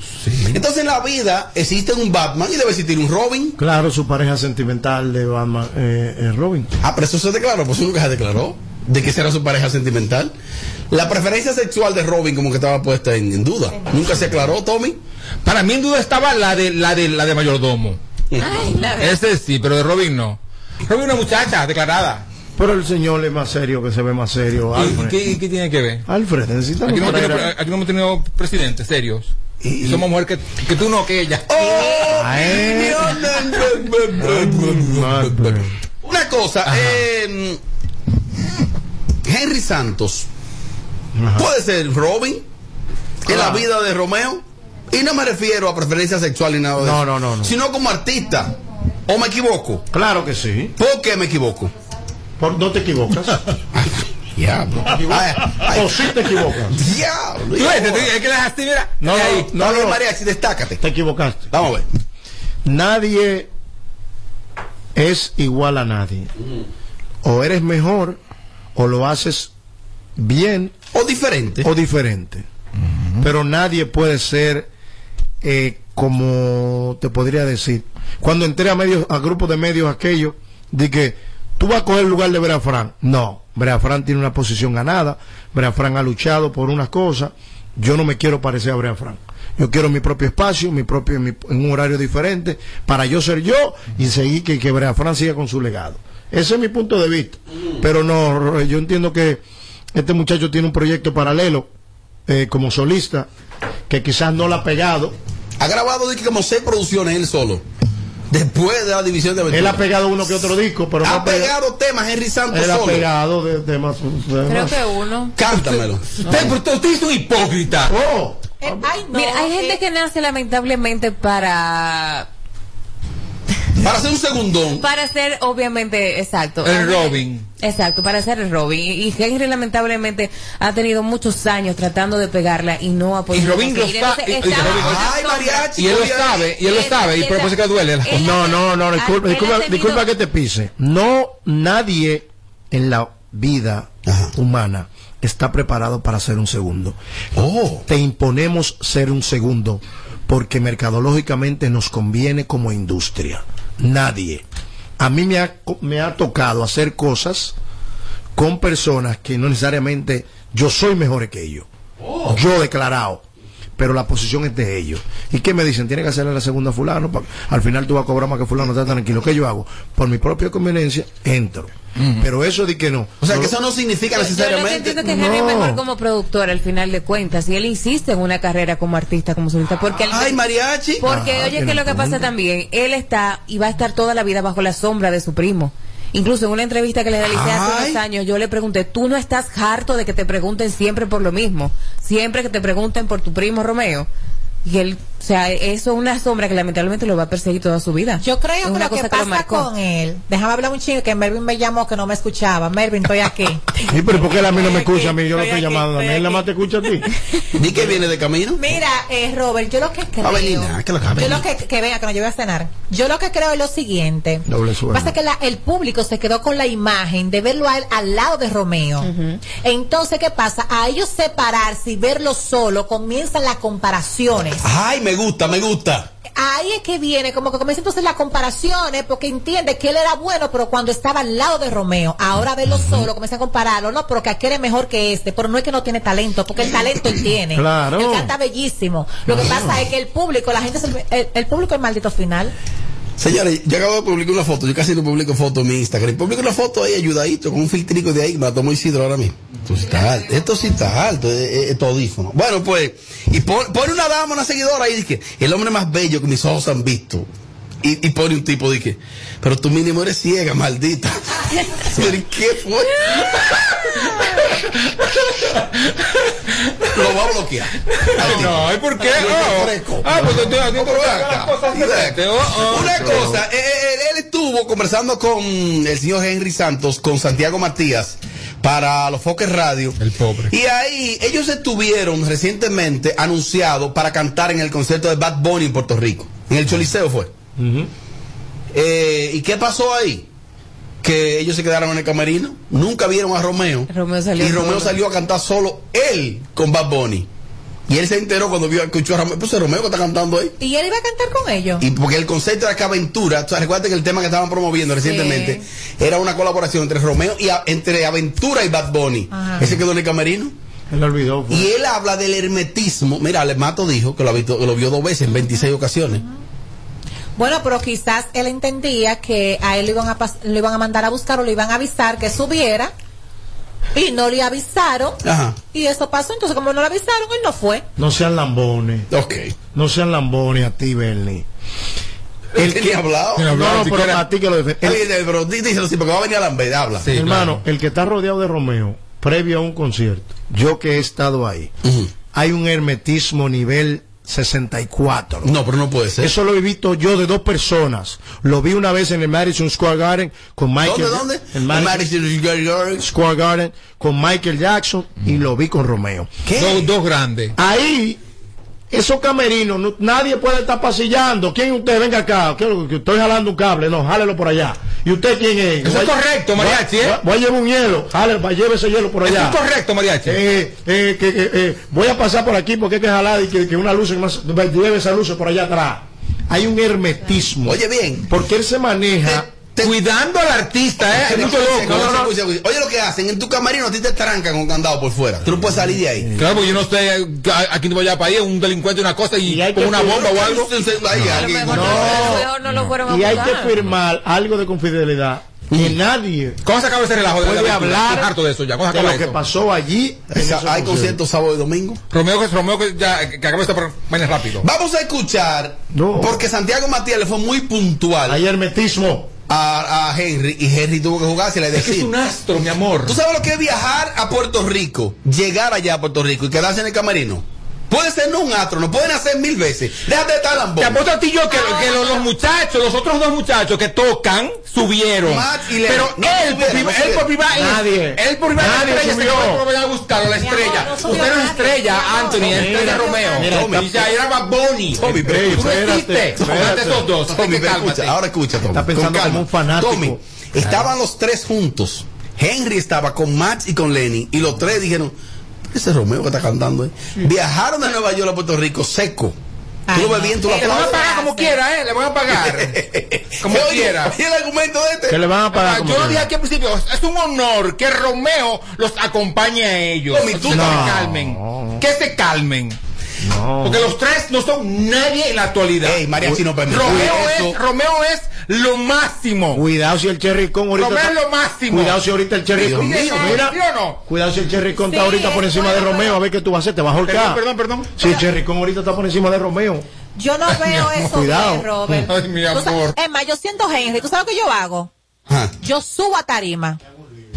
S4: Entonces en la vida existe un Batman y debe existir un Robin.
S3: Claro, su pareja sentimental de Batman, eh, es Robin.
S4: Ah, pero eso se declaró, pues eso nunca se declaró. De que será su pareja sentimental. La preferencia sexual de Robin como que estaba puesta en, en duda. Nunca se aclaró, Tommy.
S1: Para mí en duda estaba la de la de la de mayordomo. Ese sí, pero de Robin no. Robin una muchacha declarada.
S3: Pero el señor es más serio que se ve más serio.
S1: ¿Y
S3: Alfred.
S1: qué, qué tiene que ver?
S3: Alfred, necesitamos
S1: Aquí no, hemos
S3: traer
S1: tenido, aquí no hemos tenido presidentes serios. Y, somos mujer que, que tú no, que ella.
S4: Una cosa, eh, Henry Santos puede ser Robin en la
S3: Claro.
S4: vida de Romeo. Y no me refiero a preferencia sexual ni nada de
S3: No,
S4: eso.
S3: no, no, no.
S4: Sino como artista. ¿O me equivoco?
S3: Claro que sí.
S4: ¿Por qué me equivoco?
S3: Por, no te equivocas. *laughs*
S4: Diablo.
S3: O sí te equivocas.
S4: Diablo.
S1: Es que dejaste, mira.
S3: No,
S1: ahí.
S3: no, no, no.
S4: mariachi, destácate.
S3: Te equivocaste.
S4: Vamos a ver.
S3: Nadie es igual a nadie. O eres mejor, o lo haces bien.
S4: O diferente.
S3: O diferente. Pero nadie puede ser eh, como te podría decir. Cuando entré a medios, a grupos de medios aquellos, de que tú vas a coger el lugar de Brea Frank. No, Brea Frank tiene una posición ganada. Brea Frank ha luchado por unas cosas. Yo no me quiero parecer a Brea Frank. Yo quiero mi propio espacio, mi propio, en un horario diferente, para yo ser yo y seguir que, que Brea Frank siga con su legado. Ese es mi punto de vista. Pero no, yo entiendo que este muchacho tiene un proyecto paralelo eh, como solista que quizás no la ha pegado.
S4: Ha grabado como seis producciones él solo. Después de la división de aventura.
S3: Él ha pegado uno que otro disco, pero
S4: ha pegado temas Henry Santos
S3: Él ha
S4: solo.
S3: pegado de, de más. de
S2: Creo
S3: más.
S2: que uno.
S4: Cántamelo.
S1: Usted, usted- usted es un hipócrita.
S3: Oh,
S2: Mira, hay gente que nace lamentablemente para
S4: Para hacer un segundón.
S2: para ser obviamente exacto.
S1: El Robin.
S2: Exacto, para ser el Robin. Y Henry lamentablemente ha tenido muchos años tratando de pegarla y no ha podido.
S1: Y Robin lo
S2: conseguir. Entonces,
S1: y- él lo sabe, y él lo sabe, y por eso que duele.
S3: No, no, no, disculpa, disculpa, disculpa que te pise. No, nadie en la vida humana está preparado para ser un segundo.
S4: Oh.
S3: Te imponemos ser un segundo porque mercadológicamente nos conviene como industria. Nadie. A mí me ha, me ha tocado hacer cosas con personas que no necesariamente yo soy mejor que ellos. Yo declarado. Pero la posición es de ellos. ¿Y qué me dicen? Tiene que hacerle la segunda a fulano. pa- Al final tú vas a cobrar más que fulano, está tranquilo. ¿Qué yo hago? Por mi propia conveniencia, entro. Pero eso de que no.
S4: O sea,
S3: No
S4: que eso no significa
S2: Yo- Yo lo que
S4: necesariamente.
S2: entiendo que Henry es
S3: No.
S2: mejor como productor al final de cuentas y él insiste en una carrera como artista, como solista, porque él-
S4: Ay, mariachi.
S2: Porque
S3: Ah,
S2: oye que lo que pasa también, él está y va a estar toda la vida bajo la sombra de su primo. Incluso en una entrevista que le realicé hace unos años, yo le pregunté, ¿tú no estás harto de que te pregunten siempre por lo mismo? Siempre que te pregunten por tu primo Romeo. Y él, o sea, eso es una sombra que lamentablemente lo va a perseguir toda su vida.
S5: Yo creo
S2: Es
S5: que
S2: una
S5: lo que pasa
S2: marcó.
S5: con él, déjame hablar un chingo que Melvin me llamó que no me escuchaba. Melvin, estoy aquí. *laughs*
S3: Sí, pero ¿por qué él a mí no me escucha? A mí yo lo estoy
S5: estoy
S3: llamando. A mí él nada más te escucha a ti. *laughs*
S4: Di que viene de camino.
S5: Mira, eh, Robert, yo lo que creo.
S4: Va a venir nada, que lo que
S5: yo lo que, que venga, que nos lleve a cenar. Yo lo que creo es lo siguiente.
S3: Doble sueldo.
S5: Pasa que la- el público se quedó con la imagen de verlo a él al lado de Romeo. Entonces, ¿qué pasa? A ellos separarse y verlo solo, comienzan las comparaciones.
S4: Ay, me gusta, me gusta.
S5: ahí es que viene, como que comienza entonces las comparaciones, porque entiende que él era bueno, pero cuando estaba al lado de Romeo, ahora verlo solo, comienza a compararlo, no, pero que aquel es mejor que este, pero no es que no tiene talento, porque el talento él tiene.
S3: Claro.
S5: Él canta bellísimo. Lo que pasa es que el público, la gente, el público es maldito final.
S4: Señores, yo acabo de publicar una foto, yo casi no publico fotos en mi Instagram. Publico una foto ahí ayudadito con un filtrico de ahí, me la tomó Isidro ahora mismo. Esto sí está alto, esto sí está alto, es, es- es todífono. Bueno, pues, y pon- pone una dama, una seguidora ahí, dice, el hombre más bello que mis ojos han visto. Y, y pone un tipo, dije, pero tú mínimo eres ciega, maldita. *laughs* Pero, ¿y ¿qué fue? Lo va a bloquear.
S1: No, ¿y por qué?
S4: Ay,
S1: Oh. Ah, pues diferentes.
S4: acá.
S1: Oh, oh.
S4: Una cosa, eh, eh, él, él estuvo conversando con el señor Henry Santos, con Santiago Matías, para los Foques Radio.
S1: El pobre.
S4: Y ahí ellos estuvieron recientemente anunciados para cantar en el concierto de Bad Bunny en Puerto Rico. En el Choliseo fue. Eh, ¿Y qué pasó ahí? Que ellos se quedaron en el camerino, nunca vieron a Romeo.
S2: Romeo salió
S4: y Romeo
S2: solo.
S4: salió a cantar solo él con Bad Bunny. Y él se enteró cuando vio, escuchó a Romeo. Pues es Romeo que está cantando ahí.
S5: Y él iba a cantar con ellos.
S4: Y porque el concepto era que aventura, o sea, recuerda que el tema que estaban promoviendo recientemente era una colaboración entre Romeo y a- entre Aventura y Bad Bunny.
S5: Ajá.
S4: Ese quedó en el camerino.
S3: Él lo olvidó. fue.
S4: Y él habla del hermetismo. Mira, el Mato dijo que lo, ha visto- que lo vio dos veces en 26 ocasiones.
S5: Bueno, pero quizás él entendía que a él le iban a, pas- le iban a mandar a buscar o le iban a avisar que subiera y no le avisaron
S4: Ajá.
S5: y eso pasó. Entonces, como no le avisaron, él no fue.
S3: No sean lambones.
S4: Ok.
S3: No sean lambones a ti, Bernie.
S4: El que ha hablado.
S3: No, no, pero a ti que lo
S4: pero dí- díselo sí, porque va a venir a Lambert, habla.
S3: Hermano, el que está rodeado de Romeo, previo a un concierto, yo que he estado ahí, hay un hermetismo nivel 64.
S4: No, pero no puede ser.
S3: Eso lo he visto yo de dos personas. Lo vi una vez en el Madison Square Garden con Michael.
S4: ¿Dónde, dónde?
S3: En Madison,
S4: Madison Square Garden.
S3: Square Garden con Michael Jackson y lo vi con Romeo.
S1: Dos, dos grandes.
S3: Ahí, esos camerinos, no- nadie puede estar pasillando. ¿Quién es usted? Venga acá. ¿Qué es lo que- Estoy jalando un cable. No, jálelo por allá. ¿Y usted quién es?
S1: Eso es correcto, mariachi, ¿eh?
S3: Voy a llevar un hielo. Jale, va, lleve ese hielo por
S1: Eso
S3: allá.
S1: es correcto, mariachi.
S3: Eh, eh, que, eh, voy a pasar por aquí porque hay que jalar y que, que una luz más, lleve esa luz por allá atrás. Hay un hermetismo.
S4: Oye, bien.
S3: Porque él se maneja.
S1: Cuidando al artista, ¿eh? Mucho loco.
S4: No, no, no. Oye, lo que hacen, en tu camerino a ti te trancan con candado por fuera. Tú no puedes salir de ahí.
S1: Claro, porque yo no sé a, a quién te voy a ir, un delincuente, una cosa y, con una bomba o algo.
S2: Lo no lo fueron a
S3: Y hay que firmar algo de confidencialidad. Que nadie
S1: ¿Cómo se acaba ese relajo de
S3: puede hablar
S1: Estoy harto de eso ya. ¿Cómo se
S3: de
S1: acaba
S3: lo que
S1: eso?
S3: pasó allí.
S4: Hay
S3: concierto.
S4: conciertos sábado y domingo.
S1: Romeo, que Romeo que ya que acaba esta vaina rápido.
S4: Vamos a escuchar,
S3: No.
S4: porque Santiago Matías le fue muy puntual
S3: Hay hermetismo.
S4: A, a Henry y Henry tuvo que jugarse le
S1: que es
S4: decir.
S1: un astro, mi amor.
S4: ¿Tú sabes lo que es viajar a Puerto Rico? Llegar allá a Puerto Rico y quedarse en el camerino. Puede ser no un astro, no pueden hacer mil veces. Déjate de estar
S1: Te
S4: lambón.
S1: apuesto a ti yo que, que los, los muchachos, los otros dos muchachos que tocan, subieron.
S4: Y.
S1: Pero
S4: No
S1: él,
S4: subieron,
S1: por
S4: no
S1: él por primera
S3: Nadie.
S1: él por primera
S3: Nadie
S1: estrella se
S3: subió.
S1: allá a buscarlo, la estrella.
S5: no
S1: Usted no es
S5: nadie.
S1: estrella. Anthony, es estrella
S3: Mira,
S1: Romeo.
S3: mira,
S1: Tommy.
S3: está-
S1: Y ya era Bad Bunny.
S4: Tommy,
S1: Tú
S4: pero-
S1: no
S3: espérate,
S1: existe. esos dos.
S4: Tommy, escucha,
S1: cálmate.
S4: ahora escucha, Tommy.
S3: Está pensando
S4: con calma.
S3: como un fanático.
S4: Tommy, estaban los tres juntos. Henry estaba con Max y con Lenny. Y los tres dijeron, ese Romeo que está cantando ahí. Viajaron de Nueva York a Puerto Rico seco.
S5: Ay,
S4: tú lo ves
S5: no.
S4: bien, tú lo
S5: Eh,
S1: Le van a pagar como quiera, ¿eh? Le van a pagar. *laughs* Como
S4: Oye,
S1: quiera.
S4: oye el argumento de este.
S3: Que le van a pagar.
S1: Ah,
S3: como
S1: yo lo dije aquí al principio, es un honor que Romeo los acompañe a ellos.
S4: Tommy, tú
S1: que
S3: no.
S1: se calmen. Que se calmen.
S3: No.
S1: Porque los tres no son nadie en la actualidad.
S4: Ey, Mariachi no permite
S1: Romeo
S4: eso.
S1: es, Romeo es lo máximo.
S3: Cuidado si el Cherry Con ahorita.
S1: Romeo
S3: está-
S1: lo máximo.
S3: Cuidado si ahorita el Cherry Con. mira. Cuidado si el Cherry Con está ahorita por encima de Romeo. A ver qué tú vas a hacer. Te vas a ahorcar.
S1: perdón, perdón.
S3: Si el Cherry Con ahorita está por encima de Romeo.
S5: Yo no *laughs* veo eso
S3: cuidado.
S5: Robert.
S1: Ay, mi amor.
S5: Es más, yo siento Henry. ¿Tú sabes lo que yo hago? Yo subo a tarima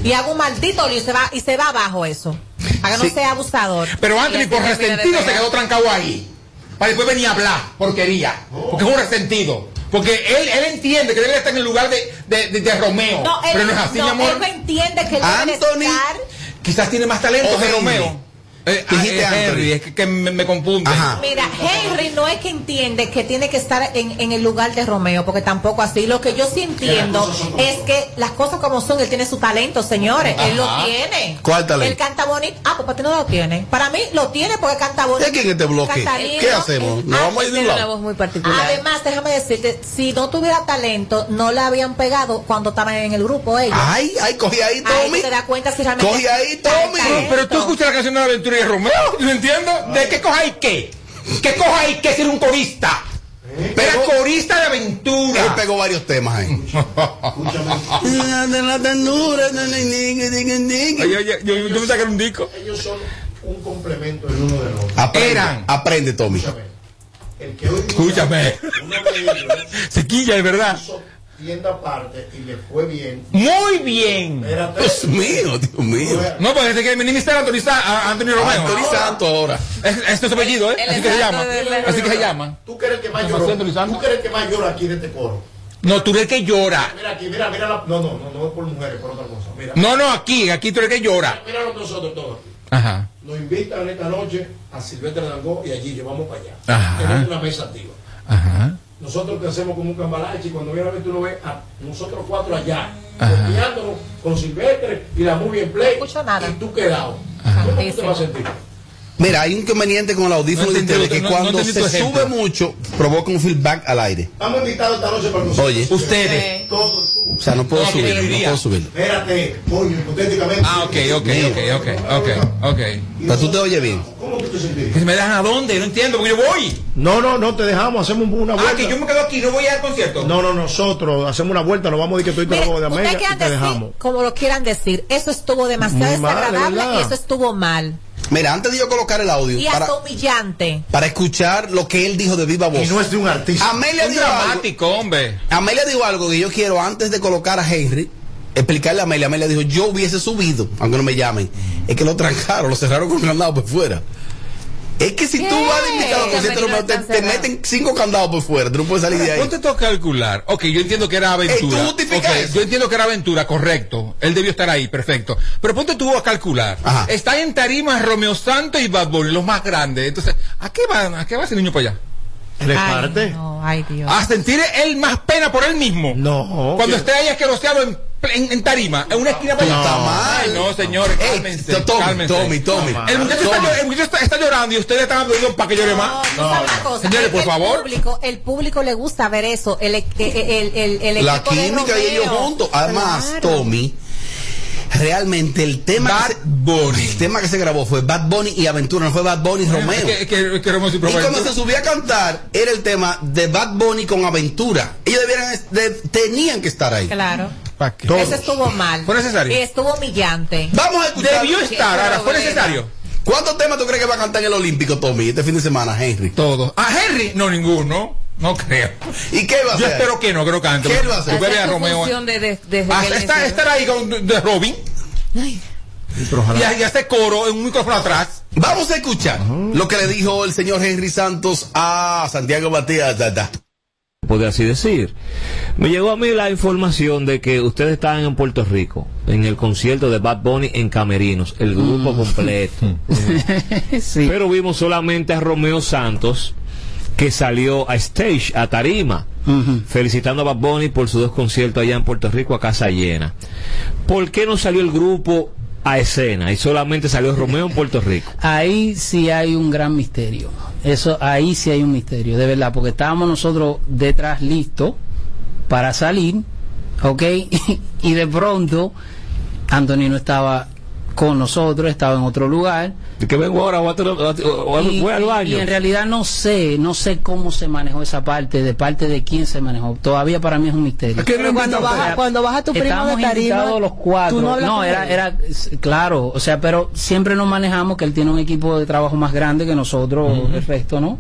S5: y hago un maldito lío y se va, y se va abajo eso. Para que
S4: Sí.
S5: no sea abusador.
S1: Pero Anthony por resentido se quedó trancado ahí. Para después venir a hablar porquería. Porque es un resentido. Porque él, él entiende que debe estar en el lugar de, de, de- de Romeo.
S5: No, él,
S1: pero no es así,
S5: no,
S1: mi amor.
S5: él no entiende que él debe
S4: Anthony-
S5: estar.
S1: Quizás tiene más talento
S4: O
S1: que. Romeo. Eh, ah,
S4: Dijiste
S1: eh. Henry, es que, que me, me confunde.
S5: Mira, Henry no es que entiende que tiene que estar en, en el lugar de Romeo, porque tampoco así. Lo que yo sí entiendo es que las cosas como son, él tiene su talento, señores. Él lo tiene.
S4: ¿Cuál talento?
S5: Él canta bonito. Ah, pues para ti no lo tiene. Para mí lo tiene porque canta bonito.
S4: ¿Es quién este bloque? ¿Qué hacemos? ¿Nos
S5: Ah,
S4: vamos a ir de un
S2: Tiene una
S4: lado?
S2: voz muy particular.
S5: Además, déjame decirte, si no tuviera talento, no la habían pegado cuando estaban en el grupo ellos.
S4: Ay, ay, cogí ahí, Tommy.
S5: te das cuenta si realmente.
S4: Coge ahí, Tommy.
S1: Pero, pero tú escuchas la canción de la aventura Romeo, ¿no entiendo? ¿De qué coja y qué? ¿Qué coja y qué ser un corista? Era corista de aventura.
S4: Él pegó varios temas ahí.
S1: De la ternura, Oye, oye, yo, yo me saqué un disco.
S3: Ellos son un complemento el uno del otro.
S4: Aprende,
S1: Eran.
S4: aprende, Tommy.
S3: El que hoy
S1: Escúchame. Se quilla, es verdad.
S3: Tienda aparte y le fue bien.
S1: Muy bien.
S4: Dios mío, Dios mío.
S1: No, pues desde que mi ministro Sa- a- Anthony Romeo.
S4: Anthony Santos ahora.
S1: Es, este es su apellido, ¿eh?
S2: El
S1: Así que se llama. Así que se llama.
S3: Tú el que más
S1: ¿Qué
S3: llora. Tú el que más llora aquí de este coro.
S1: No, tú eres el que llora.
S3: Mira aquí, mira, mira la. No, no, no, no es por mujeres, por otra cosa. Mira.
S1: No, no, aquí, aquí tú eres el que llora.
S3: Mira que nosotros todos aquí.
S1: Ajá.
S3: Nos invitan esta noche a Silvestre Dangó y allí llevamos para allá.
S1: Ajá.
S3: Tenemos una mesa activa.
S1: Ajá.
S3: Nosotros te hacemos como un cambalache y cuando viene a ver tú lo ves a nosotros cuatro allá, copiándonos con Silvestre y la movie en play. Y tú quedado. ¿Cómo tú te vas a sentir?
S4: Mira, hay un inconveniente con el audífono
S1: No
S4: de ustedes que
S1: no-
S4: cuando se
S1: ejemplo.
S4: sube mucho provoca un feedback al aire.
S3: Estamos invitados esta noche para nosotros.
S4: Oye.
S1: Ustedes.
S3: Tú.
S4: O sea, no puedo
S1: No,
S4: subir,
S1: que
S4: no puedo subir.
S3: Espérate, coño, hipotéticamente.
S1: Ah, ok, ok, ok, ok, ok.
S4: Pero tú te oyes bien.
S3: ¿Cómo tú te sentirías?
S1: ¿Que me dejan a dónde? No entiendo, porque yo voy.
S3: No, no, no te dejamos, hacemos una vuelta.
S1: Ah, que yo me quedo aquí, no voy al concierto.
S3: No, no, nosotros hacemos una vuelta, nos vamos a decir que tú te lo de América y te
S5: decir,
S3: dejamos.
S5: como lo quieran decir, eso estuvo demasiado desagradable y eso estuvo mal.
S4: Mira, antes de yo colocar el audio
S5: Y
S4: para,
S5: hasta humillante.
S4: para escuchar lo que él dijo de viva voz.
S3: Y no es de un artista.
S4: Amelia
S1: Un
S4: dijo algo,
S1: dramático, hombre.
S4: Amelia dijo algo que yo quiero antes de colocar a Henry. Explicarle a Amelia. Amelia dijo: Yo hubiese subido, aunque no me llamen. Es que lo trancaron, lo cerraron con candado por fuera. Es que si tú vas de invitado al concierto, Romeo, te, te meten cinco candados por fuera. Tú no puedes salir de ahí.
S1: Ponte tú a calcular. Ok, yo entiendo que era aventura.
S4: Tú justificas
S1: Ok,
S4: eso.
S1: Yo entiendo que era aventura, correcto. Él debió estar ahí, perfecto. Pero ponte tú a calcular.
S4: Ajá.
S1: Están en tarima Romeo Santos y Bad Bunny, los más grandes. Entonces, ¿a qué va, a qué va ese niño para allá?
S3: ¿Le
S5: Ay,
S3: parte?
S5: no, ay, Dios.
S1: A sentir él más pena por él mismo.
S3: No.
S1: Cuando
S3: que-
S1: esté ahí asqueroseado en, en, en tarima, en una esquina para allá.
S4: No, está mal.
S1: No, señores,
S4: Ey,
S1: cálmense.
S4: Tommy,
S1: cálmense.
S4: Tommy, Tommy.
S1: El muchacho, está, el muchacho está, está llorando y ustedes están aplaudiendo para que llore
S5: No,
S1: más.
S5: sabes una cosa,
S1: Señores,
S5: es
S1: por
S5: que
S1: favor.
S5: El público, el público le gusta ver eso. El, el, el, el, el
S4: La
S5: equipo de
S4: química y ellos juntos. Además,
S5: Claro.
S4: Tommy, realmente el tema,
S1: Bad Bunny.
S4: el tema que se grabó fue Bad Bunny y Aventura, no fue Bad Bunny y Romeo.
S1: Que, que, que Romeo
S4: Y
S1: aventura.
S4: se subía a cantar, era el tema de Bad Bunny con Aventura. Ellos debieran, de- tenían que estar ahí.
S5: Claro.
S1: ¿Para qué?
S5: Eso estuvo mal.
S1: ¿Fue necesario?
S5: Estuvo humillante.
S4: Vamos a escuchar.
S1: Debió estar, ahora, ¿fue necesario?
S4: ¿Cuántos temas tú crees que va a cantar en el Olímpico, Tommy, este fin de semana, Henry?
S1: Todo. ¿A Henry? No, ninguno. No creo.
S4: ¿Y qué va a
S1: Yo
S4: hacer?
S1: espero que no, que no cante.
S4: ¿Qué va a hacer?
S1: Tú a Romeo.
S2: de- de-
S1: Ah,
S2: que
S1: está- estar ahí con de Robin
S2: Ay,
S1: y, y hace coro en un micrófono atrás.
S4: Vamos a escuchar lo que le dijo el señor Henry Santos a Santiago Matías.
S20: Puede así decir. Me llegó a mí la información de que ustedes estaban en Puerto Rico, en el concierto de Bad Bunny en Camerinos, el grupo completo. *laughs* Pero vimos solamente a Romeo Santos, que salió a stage, a tarima, felicitando a Bad Bunny por sus dos conciertos allá en Puerto Rico a casa llena. ¿Por qué no salió el grupo a escena y solamente salió Romeo en Puerto Rico?
S21: Ahí sí hay un gran misterio. Eso, ahí sí hay un misterio, de verdad, porque estábamos nosotros detrás listos para salir, ¿ok? *laughs* y de pronto Anthony no estaba con nosotros, estaba en otro lugar.
S20: Que vengo ahora, voy, a- voy
S21: Y,
S20: voy al baño.
S21: y en realidad no sé, no sé cómo se manejó esa parte, de parte de quién se manejó. Todavía para mí es un misterio.
S22: Pero cuando baja, cuando baja tu primo de tarima,
S21: los cuatro.
S22: tú no con
S21: era,
S22: él.
S21: era, claro, o sea, pero siempre nos manejamos que él tiene un equipo de trabajo más grande que nosotros, el resto, ¿no?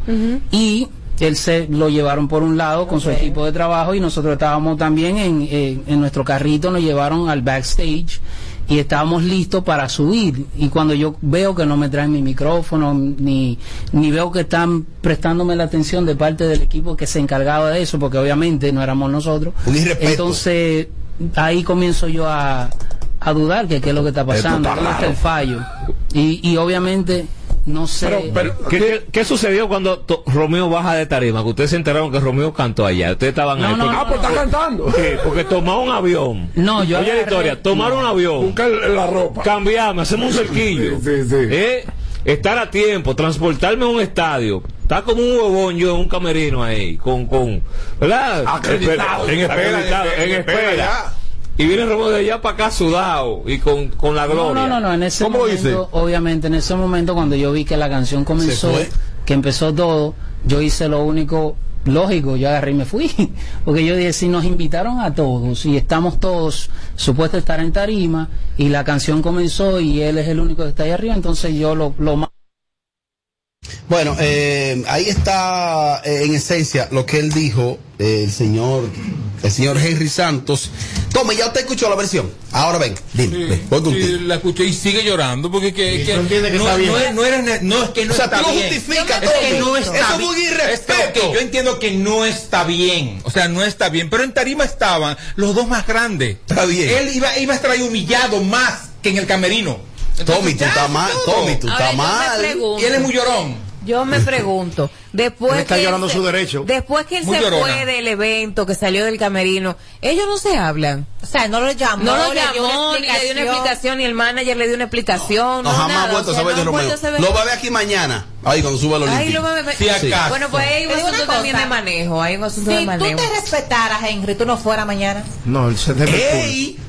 S21: Y él se lo llevaron por un lado con su equipo de trabajo y nosotros estábamos también en, en, en nuestro carrito, nos llevaron al backstage y estábamos listos para subir. Y cuando yo veo que no me traen mi micrófono ni, ni veo que están prestándome la atención de parte del equipo que se encargaba de eso porque obviamente no éramos nosotros entonces ahí comienzo yo a, a dudar que qué es lo que está pasando
S4: Esto está
S21: dónde está el fallo. Y, y obviamente no sé.
S20: Pero, pero, ¿qué, qué, qué sucedió cuando Romeo baja de tarima? Que ustedes se enteraron que Romeo cantó allá. Ustedes estaban
S21: No,
S20: ahí.
S21: no,
S20: porque-
S21: no, Ah, pues está
S23: cantando.
S20: Sí, porque tomar un avión.
S21: No, yo
S20: Oye, Victoria, tomar un avión.
S23: Buscar la ropa.
S20: Cambiarme, hacemos un cerquillo. ¿Eh? Estar a tiempo, transportarme a un estadio. Está como un huevón yo en un camerino ahí, con, con, ¿verdad?
S23: Acreditado.
S20: En espera,
S23: Acreditado,
S20: en
S23: en espera
S20: espera. Y viene Romeo de allá para acá sudado y con, con la gloria.
S21: no, no, no, en ese
S20: ¿Cómo
S21: momento,
S20: dice?
S21: obviamente, en ese momento cuando yo vi que la canción comenzó, que empezó todo, yo hice lo único lógico, yo agarré y me fui, *laughs* porque yo dije, si nos invitaron a todos y estamos todos supuestos estar en tarima y la canción comenzó y él es el único que está ahí arriba, entonces yo lo, lo más...
S4: Bueno, eh, ahí está eh, en esencia lo que él dijo, eh, el señor, el señor Henry Santos. Tome, ya usted escuchó la versión. Ahora ven, dime, ven, voy.
S1: Sí, la escuché y sigue llorando porque que, que
S4: entiendes que
S1: no,
S4: está bien.
S1: no es, no, era- no es que no
S4: O sea,
S1: está
S4: tú
S1: bien.
S4: justificas,
S1: es que no está
S4: Eso es
S1: bien.
S4: un irrespeto.
S1: Es yo entiendo que no está bien, o sea, no está bien, pero en tarima estaban los dos más grandes.
S4: Está bien.
S1: Él iba, iba a estar ahí humillado más que en el camerino.
S4: Tommy, tú estás mal. Tommy, tú estás mal.
S1: Y él es muy llorón.
S2: Yo me pregunto, después
S3: Él está
S2: que él
S3: llorando su derecho.
S2: Después que él
S1: Muy
S2: se
S1: llorona.
S2: fue del evento, que salió del camerino, ellos no se hablan.
S5: O sea, no lo llamó,
S2: No lo llamó, ni le dio una explicación, ni el manager le dio una explicación.
S4: No,
S2: No,
S4: jamás
S2: nada,
S4: ha vuelto
S2: o
S4: a
S2: sea,
S4: saber de
S2: no
S4: Romeo. Lo va a ver aquí mañana. Ahí cuando suba el
S2: Ay, lo va a ver-
S1: Si acaso.
S2: Bueno, pues hay un asunto también de manejo, hay un asunto de
S5: Si tú
S2: manejo.
S5: te respetaras, Henry, tú no fueras mañana.
S3: No, él se debe
S4: ¡Ey!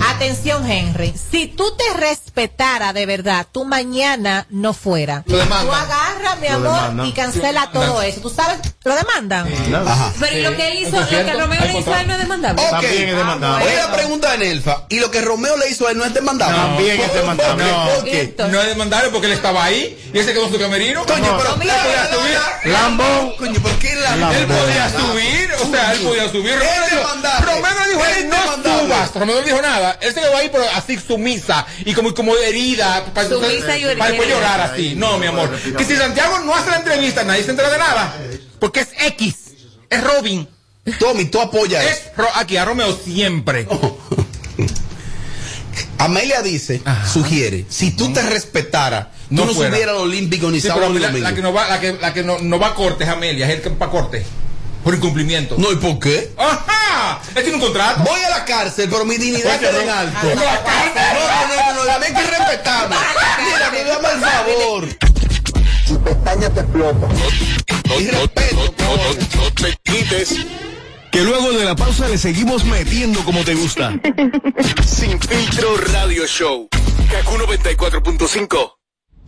S5: Atención, Henry. Si tú te respetaras de verdad, tú mañana no fuera.
S1: Lo demandan.
S5: Tú agarras, mi
S3: Lo
S5: amor, y cancela todo eso. ¿Tú sabes? ¿Lo demandan?
S4: Ajá.
S2: Pero ¿y lo que él hizo,
S1: ¿Hay
S2: lo que? Romeo
S1: ¿Hay
S2: le hizo a él no es demandable.
S4: Ok.
S3: También es demandable.
S4: Oye la pregunta de Nelfa. ¿Y lo que Romeo le hizo a él no es demandable?
S3: También es demandable.
S4: ¿Por qué?
S3: No.
S1: No es demandable porque él estaba ahí y él se quedó en su camerino.
S4: Coño, pero
S2: no,
S4: la-
S2: no,
S4: la-
S3: Lambón.
S4: Coño, ¿por qué la
S1: Él podía subir, o sea, él podía subir. Romeo no dijo-. Romeo no dijo,
S4: Es
S1: "Ey, no
S4: demandable".
S1: subas. Romeo no dijo nada. Él se quedó ahí, pero así sumisa y como, como herida. Para,
S2: Sumisa y
S1: para después
S2: herida.
S1: llorar así. No, mi amor. Que si Santiago no hace la entrevista, nadie se entera de nada. Porque es X. Es Robin.
S4: Tommy, tú apoyas.
S1: Es Ro- aquí a Romeo siempre. *laughs*
S4: Amelia dice, sugiere, si tú te respetaras, tú
S1: No
S4: no,
S1: fuera.
S4: subieras al Olímpico ni
S1: Sí,
S4: sábado
S1: la,
S4: domingo.
S1: la que no va, la que, la que no, no va a corte es Amelia, es el que va a corte. Por incumplimiento.
S4: No, ¿y por qué?
S1: ¡Ajá! Él tiene un contrato.
S4: Voy a la cárcel, pero mi dignidad queda en
S1: no.
S4: alto.
S1: ¿Cómo la?
S4: No, no, no, no, no, hay que respetarme. Mira, que dame el favor.
S17: Tu pestaña te explota.
S4: Y respeto,
S9: no te quites. Que luego de la pausa le seguimos metiendo como te gusta. Sin filtro radio show. Kaku 94.5.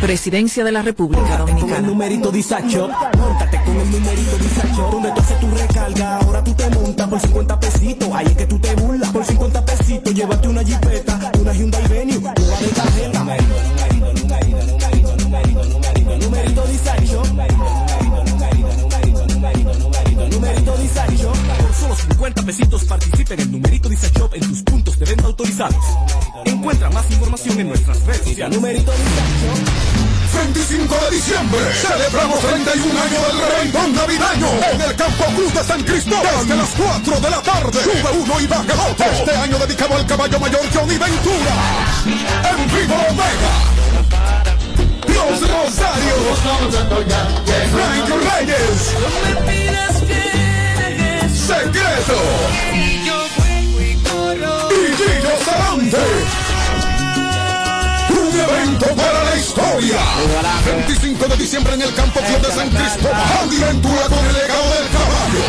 S16: Presidencia de la República
S12: Con el
S16: Dominicana.
S12: numerito disacho, montate con el numerito disacho, donde tú haces tu recarga, ahora tú te montas por 50 pesitos, ahí es que tú te burlas, por 50 pesitos, llévate una jipeta, una Hyundai Venue, una de tarjeta. Numerito, numerito, numerito, numerito, numerito, numerito, numerito disacho. Numerito disacho. Por solo 50 pesitos participa en el numerito disacho en tus puntos de venta autorizados. Encuentra más información en nuestras redes sociales. Numerito disacho.
S23: 25 de diciembre celebramos 31 años del reventón navideño en el Campo Cruz de San Cristóbal desde las 4 de la tarde. Sube uno y baja el otro. Este año dedicado al caballo mayor Johnny Ventura. En vivo Omega. Los Rosarios. Frank Reyes. Secreto. Y Gillo Sarante. Un evento para historia. 25 de diciembre en el Campo Club de San Cristóbal. Aventura con el legado del caballo.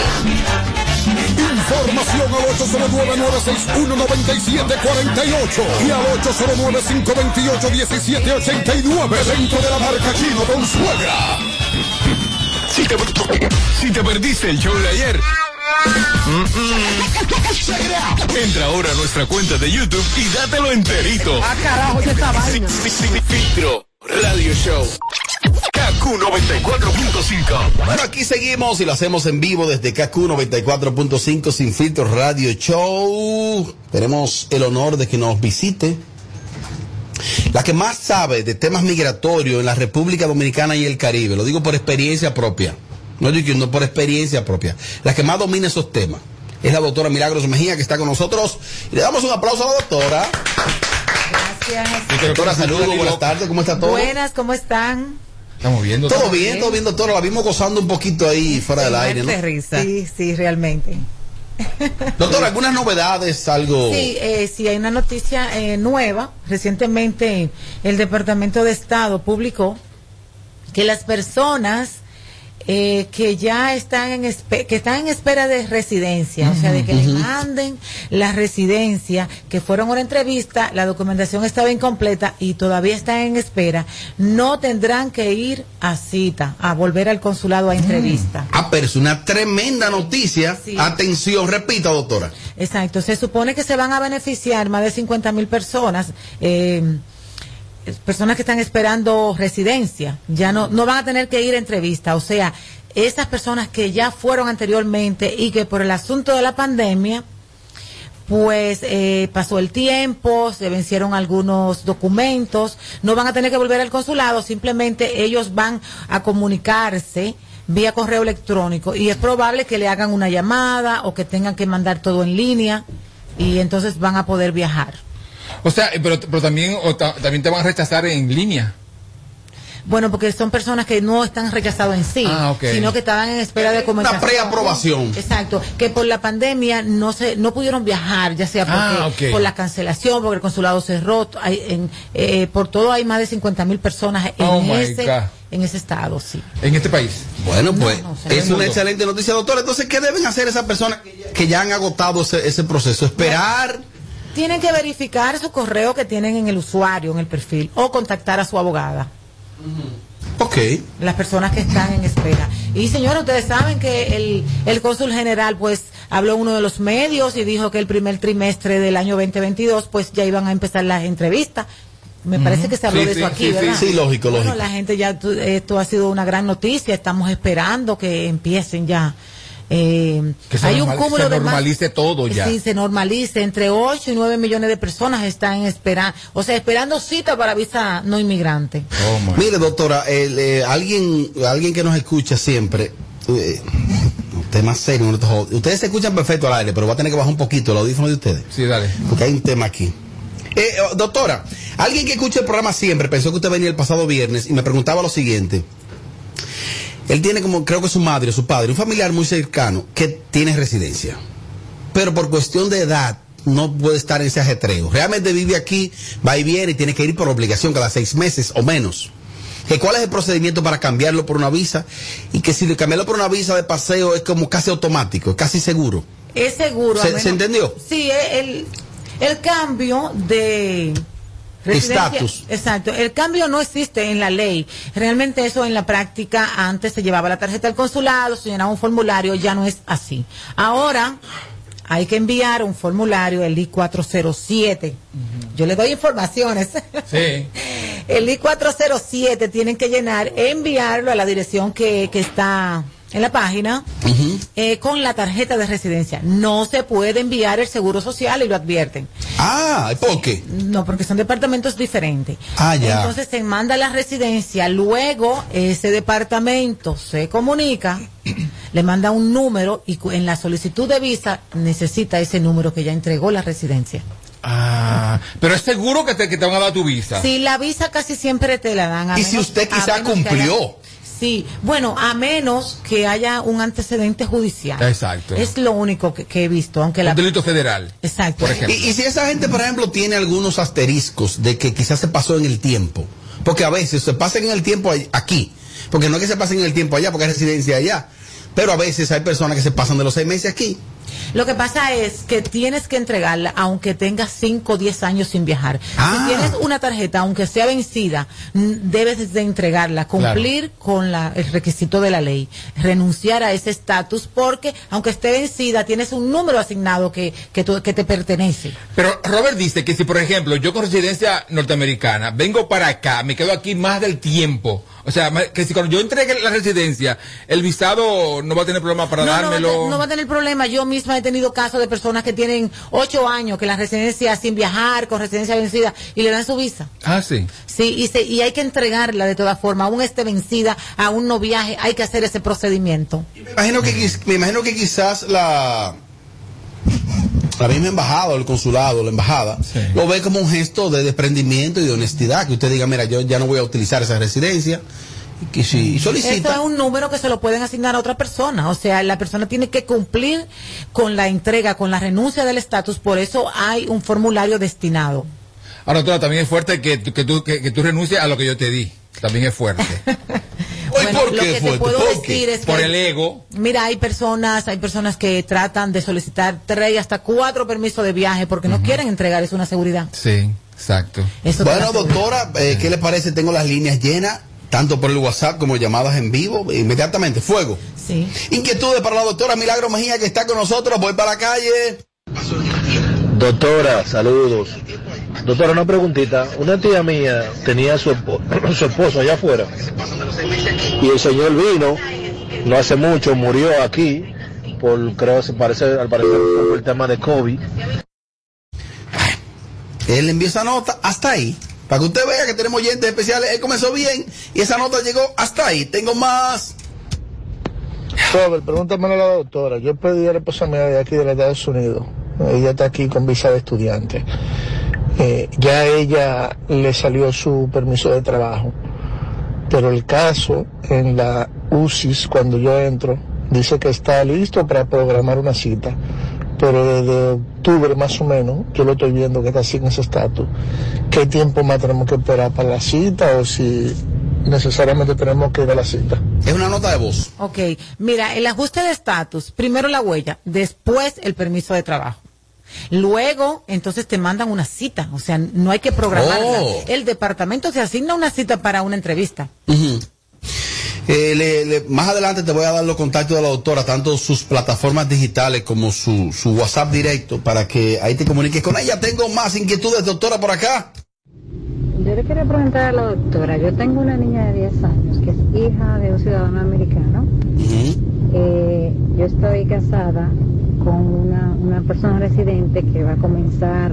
S23: Información al 809-961-9748 y al 809-528-1789 dentro de la marca Chino con suegra.
S9: Si te, si te perdiste el show de ayer, mm, entra ahora a nuestra cuenta de YouTube y dátelo enterito.
S22: Ah, carajo, ¿qué esta vaina?
S9: Filtro radio show. KQ 94.5.
S4: Bueno, aquí seguimos y lo hacemos en vivo desde KQ 94.5 Sin Filtro Radio Show. Tenemos el honor de que nos visite La que más sabe de temas migratorios en la República Dominicana y el Caribe, lo digo por experiencia propia, no digo que no por experiencia propia, la que más domina esos temas es la doctora Milagros Mejía que está con nosotros y le damos un aplauso a la doctora.
S2: Gracias.
S4: Doctora, saludos, buenas tardes, ¿cómo está todo?
S2: Buenas, ¿cómo están?
S1: Estamos viendo.
S4: Todo bien, todo bien, doctora, la vimos gozando un poquito ahí fuera del aire, ¿no?
S2: Sí, sí, realmente.
S4: Doctora, ¿algunas novedades, algo?
S22: Sí, eh, sí, hay una noticia eh, nueva. Recientemente el Departamento de Estado publicó que las personas eh, que ya están en que están en espera de residencia, o sea, de que le manden la residencia, que fueron a una entrevista, la documentación estaba incompleta y todavía están en espera, no tendrán que ir a cita, a volver al consulado a entrevista.
S4: Ah, pero es una tremenda noticia. Atención, repita, doctora.
S22: Exacto, se supone que se van a beneficiar más de 50 mil personas, eh, personas que están esperando residencia, ya no, no van a tener que ir a entrevista, o sea, esas personas que ya fueron anteriormente y que por el asunto de la pandemia, pues eh, pasó el tiempo, se vencieron algunos documentos, no van a tener que volver al consulado, simplemente ellos van a comunicarse vía correo electrónico y es probable que le hagan una llamada o que tengan que mandar todo en línea y entonces van a poder viajar.
S1: O sea, eh, pero, pero también, o ta- también te van a rechazar en línea.
S22: Bueno, porque son personas que no están rechazados en sí,
S1: Ah,
S22: sino que estaban en espera de comunicación.
S4: preaprobación.
S22: Exacto, que por la pandemia no se no pudieron viajar, ya sea porque,
S1: Ah,
S22: por la cancelación, porque el consulado cerró, hay, en, eh, por todo hay más de 50 mil personas en,
S1: Oh,
S22: ese, en ese estado, sí.
S1: En este país.
S4: Bueno, pues
S22: no,
S4: es una excelente noticia, doctora. Entonces, ¿qué deben hacer esas personas que ya, que ya han agotado ese, ese proceso? Esperar.
S22: Tienen que verificar su correo que tienen en el usuario, en el perfil, o contactar a su abogada.
S4: Ok.
S22: las personas que están en espera. Y señores, ustedes saben que el, el cónsul general pues habló uno de los medios y dijo que el primer trimestre del año 2022 pues ya iban a empezar las entrevistas. Me parece que se habló
S4: Sí,
S22: de
S4: sí,
S22: eso aquí,
S4: sí,
S22: ¿verdad?
S4: sí. Sí, lógico,
S22: Bueno,
S4: lógico.
S22: la gente ya, esto ha sido una gran noticia, estamos esperando que empiecen ya. Eh,
S1: Que se,
S22: hay un cúmulo
S1: se
S22: de más-
S1: normalice todo ya.
S22: Sí, se normalice. Entre 8 y 9 millones de personas están esperando, o sea, esperando cita para visa no inmigrante.
S4: Mire, doctora, el, eh, alguien, alguien que nos escucha siempre, eh, un tema serio, ustedes se escuchan perfecto al aire, pero va a tener que bajar un poquito el audífono de ustedes.
S1: Sí, dale.
S4: Porque hay un tema aquí. Eh, oh, doctora, alguien que escucha el programa siempre pensó que usted venía el pasado viernes y me preguntaba lo siguiente. Él tiene como, creo que su madre, su padre, un familiar muy cercano que tiene residencia. Pero por cuestión de edad no puede estar en ese ajetreo. Realmente vive aquí, va y viene y tiene que ir por obligación cada seis meses o menos. Que ¿Cuál es el procedimiento para cambiarlo por una visa? Y que si cambiarlo por una visa de paseo es como casi automático, casi seguro.
S22: Es seguro. a
S4: ¿Se-
S22: menos-
S4: se entendió?
S22: Sí, el, el cambio de
S4: Estatus.
S22: Exacto. El cambio no existe en la ley. Realmente eso en la práctica antes se llevaba la tarjeta al consulado, se llenaba un formulario, ya no es así. Ahora hay que enviar un formulario, el I-407. Yo le doy informaciones.
S1: Sí. *laughs*
S22: El I-407 tienen que llenar, enviarlo a la dirección que, que está en la página eh, con la tarjeta de residencia. No se puede enviar el seguro social y lo advierten.
S4: Ah, ¿por qué?
S22: No, porque son departamentos diferentes.
S4: Ah, ya.
S22: Entonces se manda a la residencia, luego ese departamento se comunica, *clears throat* le manda un número y en la solicitud de visa necesita ese número que ya entregó la residencia.
S1: Ah, pero es seguro que te, que te van a dar tu visa.
S22: Si la visa casi siempre te la dan. a
S1: ¿Y si usted quizá cumplió?
S22: Sí, bueno, a menos que haya un antecedente judicial.
S1: Exacto.
S22: Es lo único que, que he visto, aunque la...
S1: Un delito federal.
S22: Exacto.
S4: Y, y si esa gente, por ejemplo, tiene algunos asteriscos de que quizás se pasó en el tiempo, porque a veces se pasan en el tiempo aquí, porque no es que se pasen en el tiempo allá, porque hay residencia allá, pero a veces hay personas que se pasan de los seis meses aquí.
S22: Lo que pasa es que tienes que entregarla aunque tengas 5 o 10 años sin viajar.
S4: Ah.
S22: Si tienes una tarjeta, aunque sea vencida, debes de entregarla, cumplir con la- el requisito de la ley, renunciar a ese estatus porque aunque esté vencida, tienes un número asignado que, que, tú- que te pertenece.
S1: Pero Robert dice que si, por ejemplo, yo con residencia norteamericana vengo para acá, me quedo aquí más del tiempo. O sea, que si cuando yo entregue la residencia, el visado no va a tener problema para
S22: no, no va, a
S1: dármelo.
S22: no va a tener problema. Yo mismo misma he tenido casos de personas que tienen ocho años, que la residencia sin viajar, con residencia vencida, y le dan su visa.
S1: Ah, sí.
S22: Sí, y, se, y hay que entregarla de todas formas, aún esté vencida, aún no viaje, hay que hacer ese procedimiento.
S4: Me imagino que, quiz- me imagino que quizás la, la misma embajada o el consulado, la embajada, lo ve como un gesto de desprendimiento y de honestidad. Que usted diga, mira, yo ya no voy a utilizar esa residencia. Que si
S22: Esto
S4: solicita.
S22: es un número que se lo pueden asignar a otra persona. O sea, la persona tiene que cumplir con la entrega, con la renuncia del estatus. Por eso hay un formulario destinado.
S1: Ahora, doctora, también es fuerte que, que tú, que, que tú renuncies a lo que yo te di. También es fuerte. *laughs*
S22: Bueno, lo que te puedo decir es
S1: Por
S22: que,
S1: el ego.
S22: mira, hay personas, hay personas que tratan de solicitar tres y hasta cuatro permisos de viaje porque no quieren entregar, es una seguridad.
S1: Sí, exacto.
S22: Eso
S4: Bueno, doctora, eh, ¿qué le parece? Tengo las líneas llenas, tanto por el WhatsApp como llamadas en vivo. Inmediatamente, fuego.
S22: Sí.
S4: Inquietudes para la doctora Milagro Mejía que está con nosotros. Voy para la calle.
S24: Doctora, saludos. Doctora, una preguntita. Una tía mía tenía su, *clears throat* su esposo allá afuera y el señor vino, no hace mucho, murió aquí por, creo, se parece, al parecer, por el tema de COVID.
S4: Él envió esa nota hasta ahí. Para que usted vea que tenemos oyentes especiales. Él comenzó bien y esa nota llegó hasta ahí. Tengo más.
S24: Robert, pregúntame a la doctora. Yo pedí a la esposa mía de aquí de los Estados Unidos. Ella está aquí con visa de estudiante. Eh, ya a ella le salió su permiso de trabajo. Pero el caso en la UCIS, cuando yo entro, dice que está listo para programar una cita. Pero desde octubre más o menos, yo lo estoy viendo que está así en ese estatus. ¿Qué tiempo más tenemos que esperar para la cita o si necesariamente tenemos que ir a la cita?
S4: Es una nota de voz.
S22: Ok, mira, el ajuste de estatus, primero la huella, después el permiso de trabajo. Luego, entonces te mandan una cita, o sea, no hay que programarla.
S4: Oh.
S22: El departamento se asigna una cita para una entrevista.
S4: Ujú. Eh, le- le- más adelante te voy a dar los contactos de la doctora, tanto sus plataformas digitales como su, su WhatsApp directo, para que ahí te comuniques con ella. Tengo más inquietudes, doctora, por acá.
S25: Yo le quería preguntar a la doctora, yo tengo una niña de 10 años que es hija de un ciudadano americano. Eh, yo estoy casada con una, una persona residente que va a comenzar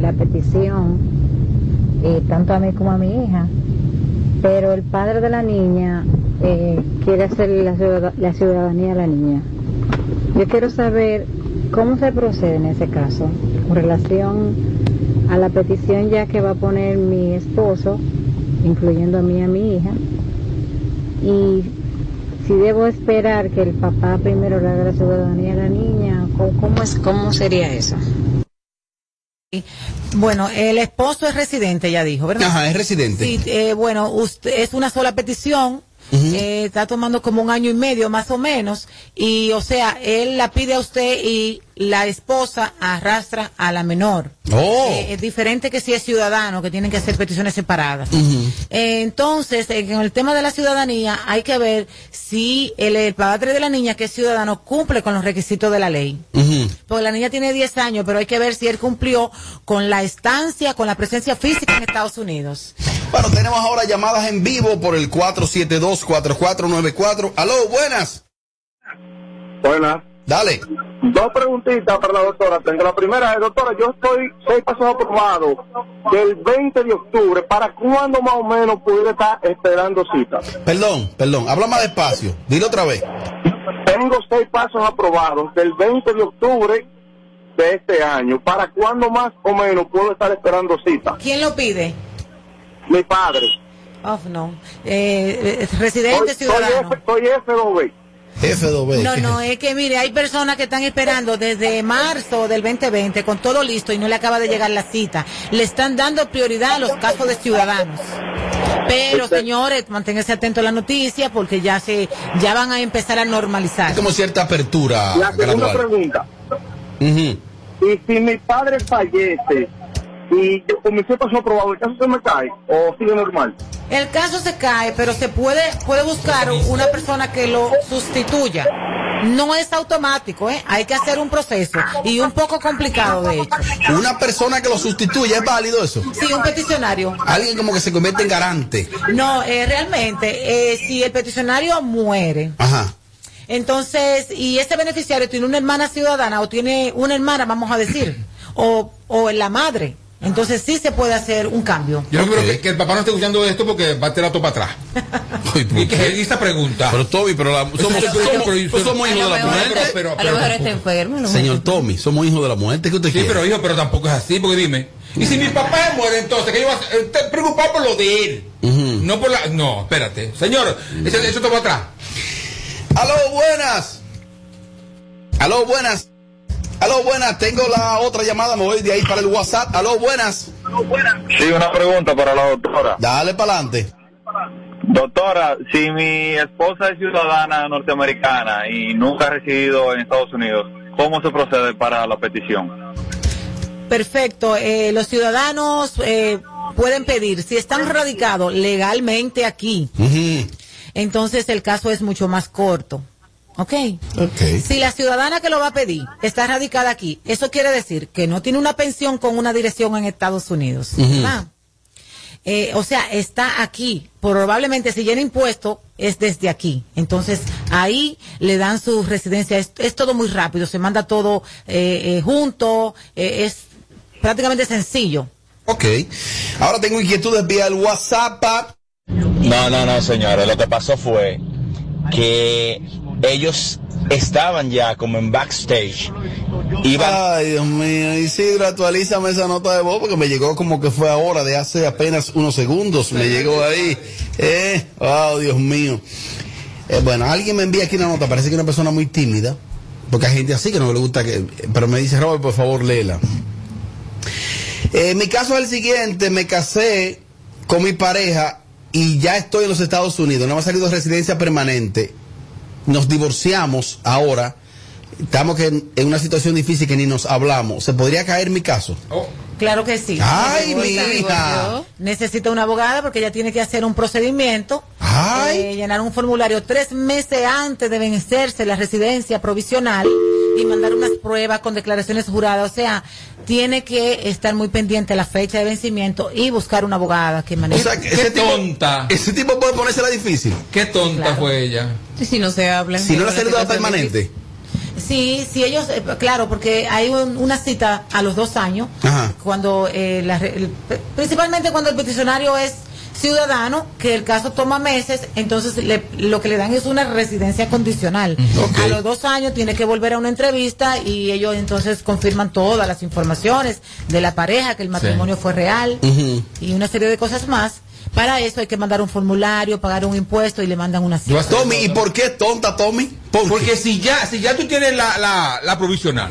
S25: la petición, eh, tanto a mí como a mi hija, pero el padre de la niña eh, quiere hacer la, ciudad- la ciudadanía a la niña. Yo quiero saber cómo se procede en ese caso, con relación a la petición ya que va a poner mi esposo, incluyendo a mí y a mi hija, y si debo esperar que el papá primero le haga la ciudadanía a la niña, ¿cómo, cómo es, cómo sería eso?
S22: Bueno, el esposo es residente, ya dijo, ¿verdad?
S4: Ajá, es residente.
S22: Sí, eh, bueno, usted, es una sola petición. Eh, está tomando como un año y medio más o menos y o sea él la pide a usted y la esposa arrastra a la menor
S4: Oh.
S22: Eh, es diferente que si es ciudadano que tienen que hacer peticiones separadas Eh, entonces, en el tema de la ciudadanía, hay que ver si el, el padre de la niña, que es ciudadano, cumple con los requisitos de la ley. Porque la niña tiene 10 años, pero hay que ver si él cumplió con la estancia, con la presencia física en Estados Unidos.
S4: Bueno, tenemos ahora llamadas en vivo por el 472-4494. Aló, buenas.
S26: Buenas.
S4: Dale.
S26: Dos preguntitas para la doctora. Tengo la primera, es, doctora, yo estoy seis pasos aprobados del 20 de octubre. ¿Para cuándo más o menos pudiera estar esperando cita?
S4: Perdón, perdón, habla más despacio. Dilo otra vez.
S26: Tengo seis pasos aprobados del 20 de octubre de este año. ¿Para cuándo más o menos puedo estar esperando cita?
S22: ¿Quién lo pide?
S26: Mi padre.
S22: Oh, no. Eh, eh, residente,
S26: Soy, soy,
S22: ciudadano.
S26: F, soy F2B.
S4: F2B.
S22: No, no, es que mire, hay personas que están esperando desde marzo del 2020 con todo listo y no le acaba de llegar la cita. Le están dando prioridad a los casos de ciudadanos. Pero señores, manténganse atentos a la noticia porque ya se ya van a empezar a normalizar.
S4: Hay como cierta apertura
S26: La segunda
S4: gradual.
S26: pregunta. Y si mi padre fallece y yo con mi paso aprobado, ¿el caso se me cae o sigue normal?
S22: El caso se cae, pero se puede puede buscar una persona que lo sustituya. No es automático, ¿eh? Hay que hacer un proceso y un poco complicado de hecho.
S4: Una persona que lo sustituye, ¿es válido eso?
S22: Sí, un peticionario.
S4: Alguien como que se convierte en garante.
S22: No, eh, realmente, eh, si el peticionario muere,
S4: Ajá.
S22: Entonces, y ese beneficiario tiene una hermana ciudadana o tiene una hermana, vamos a decir, o, o la madre. Entonces sí se puede hacer un cambio.
S1: Yo creo que, que el papá no esté escuchando esto porque va a tirar todo para atrás. *laughs* y que y esta pregunta.
S4: Pero Toby, pero la- somos, somos-
S1: pero-
S4: somos
S2: A
S4: hijos de la muerte.
S2: está-
S1: pero-
S2: a lo mejor está enfermo. ¿no?
S4: Señor Tommy, somos hijos de la muerte. ¿Qué usted
S1: Sí,
S4: quiere?
S1: pero hijo, pero tampoco es así, porque dime. Y si mi papá muere entonces, que yo voy a ser- estoy preocupado por lo de él. No por la. No, espérate. Señor, eso, eso toma atrás.
S4: Aló, buenas. Aló, buenas. Aló, buenas. Tengo la otra llamada. Me voy de ahí para el WhatsApp. Aló, buenas.
S26: Sí, una pregunta para la doctora.
S4: Dale para adelante.
S26: Doctora, si mi esposa es ciudadana norteamericana y nunca ha residido en Estados Unidos, ¿cómo se procede para la petición?
S22: Perfecto. Eh, los ciudadanos eh, pueden pedir, si están radicados legalmente aquí, entonces el caso es mucho más corto. ¿Ok? Si la ciudadana que lo va a pedir está radicada aquí, eso quiere decir que no tiene una pensión con una dirección en Estados Unidos. Eh, o sea, está aquí. Probablemente si llena impuesto es desde aquí. Entonces ahí le dan su residencia. Es, es todo muy rápido. Se manda todo eh, eh, junto. eh, es prácticamente sencillo.
S4: Ok. Ahora tengo inquietudes vía el WhatsApp.
S27: No, no, no, señores. Lo que pasó fue que ellos estaban ya como en backstage. Iban,
S4: Ay, Dios mío. Isidro, actualízame esa nota de voz porque me llegó como que fue ahora, de hace apenas unos segundos. Me llegó ahí. Eh, oh, Dios mío. Eh, bueno, alguien me envía aquí una nota. Parece que una persona muy tímida. Porque hay gente así que no le gusta que. Pero me dice, Robert, por favor, léela. Eh, mi caso es el siguiente. Me casé con mi pareja y ya estoy en los Estados Unidos. No me ha salido residencia permanente. Nos divorciamos ahora. Estamos que en, en una situación difícil que ni nos hablamos. ¿Se podría caer mi caso?
S22: Claro que sí.
S4: Ay, mi hija.
S22: Necesita una abogada porque ella tiene que hacer un procedimiento, eh, llenar un formulario tres meses antes de vencerse la residencia provisional y mandar unas pruebas con declaraciones juradas. O sea, tiene que estar muy pendiente a la fecha de vencimiento y buscar una abogada que maneje.
S4: O sea, que ese tipo,
S1: tonta.
S4: Ese tipo puede ponérsela difícil.
S1: Qué tonta
S22: Claro.
S1: fue ella.
S2: Si no se hablan.
S4: Si no la salida permanente.
S22: Sí, sí, ellos, eh, claro, porque hay un- una cita a los dos años,
S4: Ajá.
S22: cuando eh, la re- el- principalmente cuando el peticionario es ciudadano, que el caso toma meses, entonces le- lo que le dan es una residencia condicional. A los dos años tiene que volver a una entrevista y ellos entonces confirman todas las informaciones de la pareja, que el matrimonio fue real y una serie de cosas más. Para eso hay que mandar un formulario, pagar un impuesto y le mandan una cita.
S4: Tommy, ¿y por qué tonta, Tommy?
S1: Porque si ya, si ya tú tienes la, la, la provisional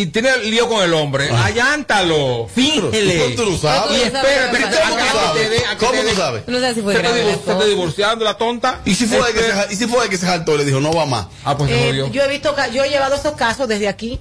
S1: y tienes lío con el hombre, allántalo, fíngele.
S4: ¿Cómo tú lo sabes?
S1: Y espérate,
S4: ¿Cómo
S1: a
S4: tú sabes? ¿Cómo tú sabes?
S2: No sé si fue
S1: Se está, se divorciando la tonta.
S4: ¿Y si fue, de que se,
S1: Espera-
S4: ja- y si fue que se jaltó y le dijo, no va más?
S1: Ah, pues se
S22: Eh,
S1: jodió.
S22: yo he visto ca- yo he llevado esos casos desde aquí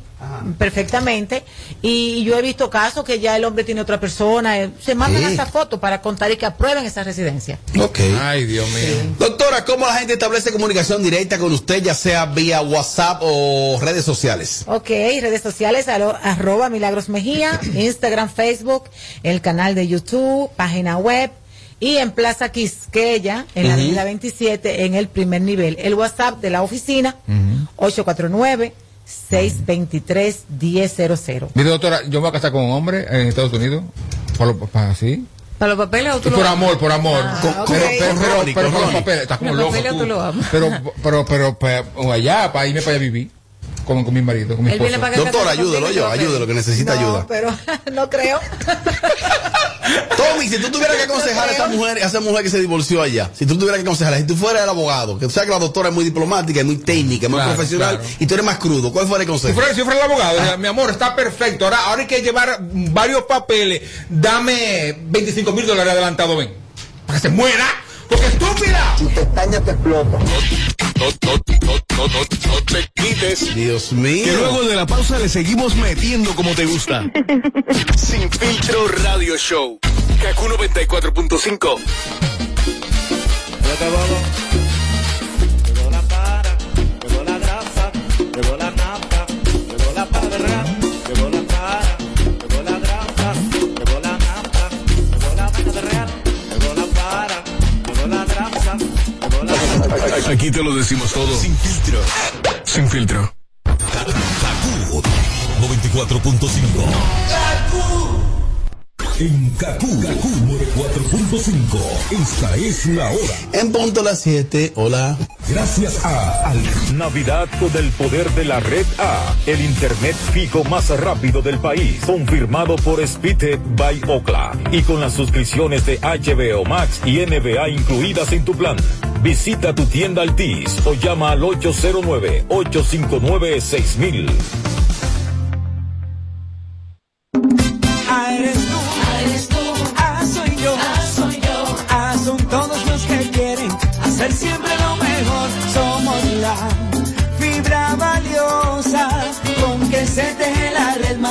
S22: perfectamente y yo he visto casos que ya el hombre tiene otra persona eh, se mandan
S4: Sí.
S22: hasta fotos para contar y que aprueben esa residencia
S4: Ok.
S1: Ay, Dios mío.
S4: Doctora, ¿cómo la gente establece comunicación directa con usted, ya sea vía WhatsApp o redes sociales?
S22: Ok, redes sociales, alo- arroba Milagros Mejía, *clears throat* Instagram, Facebook, el canal de YouTube, página web y en Plaza Quisqueya, en la avenida 27, en el primer nivel. El WhatsApp de la oficina, 849-623-1000.
S1: Mire, doctora, yo me voy a casar con un hombre en Estados Unidos. Por lo, para así.
S2: ¿Para los papeles o tú
S1: Y
S2: lo
S1: por
S2: amas?
S1: amor, por amor.
S2: Ah,
S1: Con- pero, pero, pero,
S4: con
S1: los papeles, estás como
S2: Los
S1: loco.
S2: papeles
S1: tú.
S2: tú lo amas.
S1: Pero, pero, pero, pero, allá, para irme para allá a vivir. Con, con mi marido, con mi
S22: Él viene
S1: esposo.
S22: casarse
S4: ayúdelo yo, ayúdelo, que necesita
S22: No,
S4: ayuda.
S22: pero *laughs* no creo. *laughs*
S4: Tommy, si tú tuvieras que aconsejar a esa mujer, a esa mujer que se divorció allá, si tú tuvieras que aconsejarla, si tú fueras el abogado, que tú sabes que la doctora es muy diplomática, es muy técnica, es muy
S1: Claro,
S4: profesional,
S1: claro.
S4: y tú eres más crudo, ¿cuál fuera el
S1: Si
S4: consejo?
S1: fuera, si fuera el abogado, diría, mi amor, está perfecto. Ahora, ahora hay que llevar varios papeles. Dame 25 mil dólares adelantado, ven. Para que se muera. Porque estúpida.
S27: Si pestaña te explota.
S9: No, no, no, no, no, no te quites.
S4: Dios mío.
S9: Que luego de la pausa le seguimos metiendo como te gusta. *laughs* Sin filtro radio show. Kaku 94.5.
S12: Llegó la
S9: Aquí te lo decimos todo. Sin filtro. Sin filtro.
S28: Kaku 94.5. En Kaku, 4.5. Esta es la hora.
S4: En punto las 7. Hola.
S28: Gracias a Al.
S29: Navidad con el poder de la red A, el internet fijo más rápido del país, confirmado por Speedhead by Okla y con las suscripciones de HBO Max y NBA incluidas en tu plan. Visita tu tienda Altis o llama al
S30: 809 859 6000.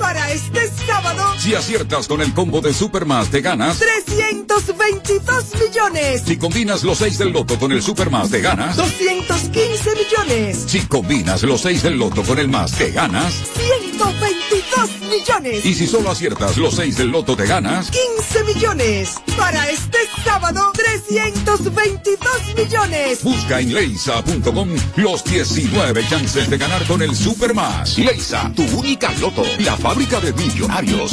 S31: Para este sábado,
S9: Si aciertas con el combo de Supermas, te ganas.
S31: 322 millones.
S9: Si combinas los 6 del loto con el Supermas, te ganas.
S31: 215 millones.
S9: Si combinas los 6 del loto con el más, te ganas.
S31: 122 millones.
S9: Y si solo aciertas los 6 del loto, te ganas.
S31: 15 millones. Para este sábado, 322 millones.
S9: Busca en leisa.com los 19 chances de ganar con el Supermas. Leisa, tu única loto, la fábrica de millonarios.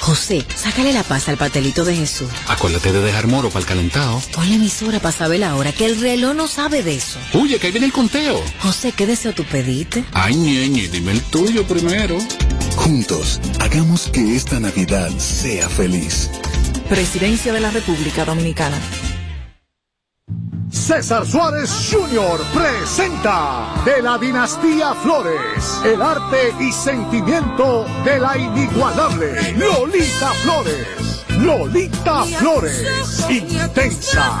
S15: José, sácale la paz al pastelito de Jesús.
S32: Acuérdate de dejar moro para el calentado.
S15: Ponle emisora para saber la hora, que el reloj no sabe de eso.
S32: Oye, que ahí viene el conteo.
S15: José, ¿qué deseo tú pediste?
S32: Ay, ñeñe, dime el tuyo primero.
S28: Juntos, hagamos que esta Navidad sea feliz.
S33: Presidencia de la República Dominicana.
S23: César Suárez Jr. presenta de la dinastía Flores, el arte y sentimiento de la inigualable Lolita Flores. Lolita Flores, intensa,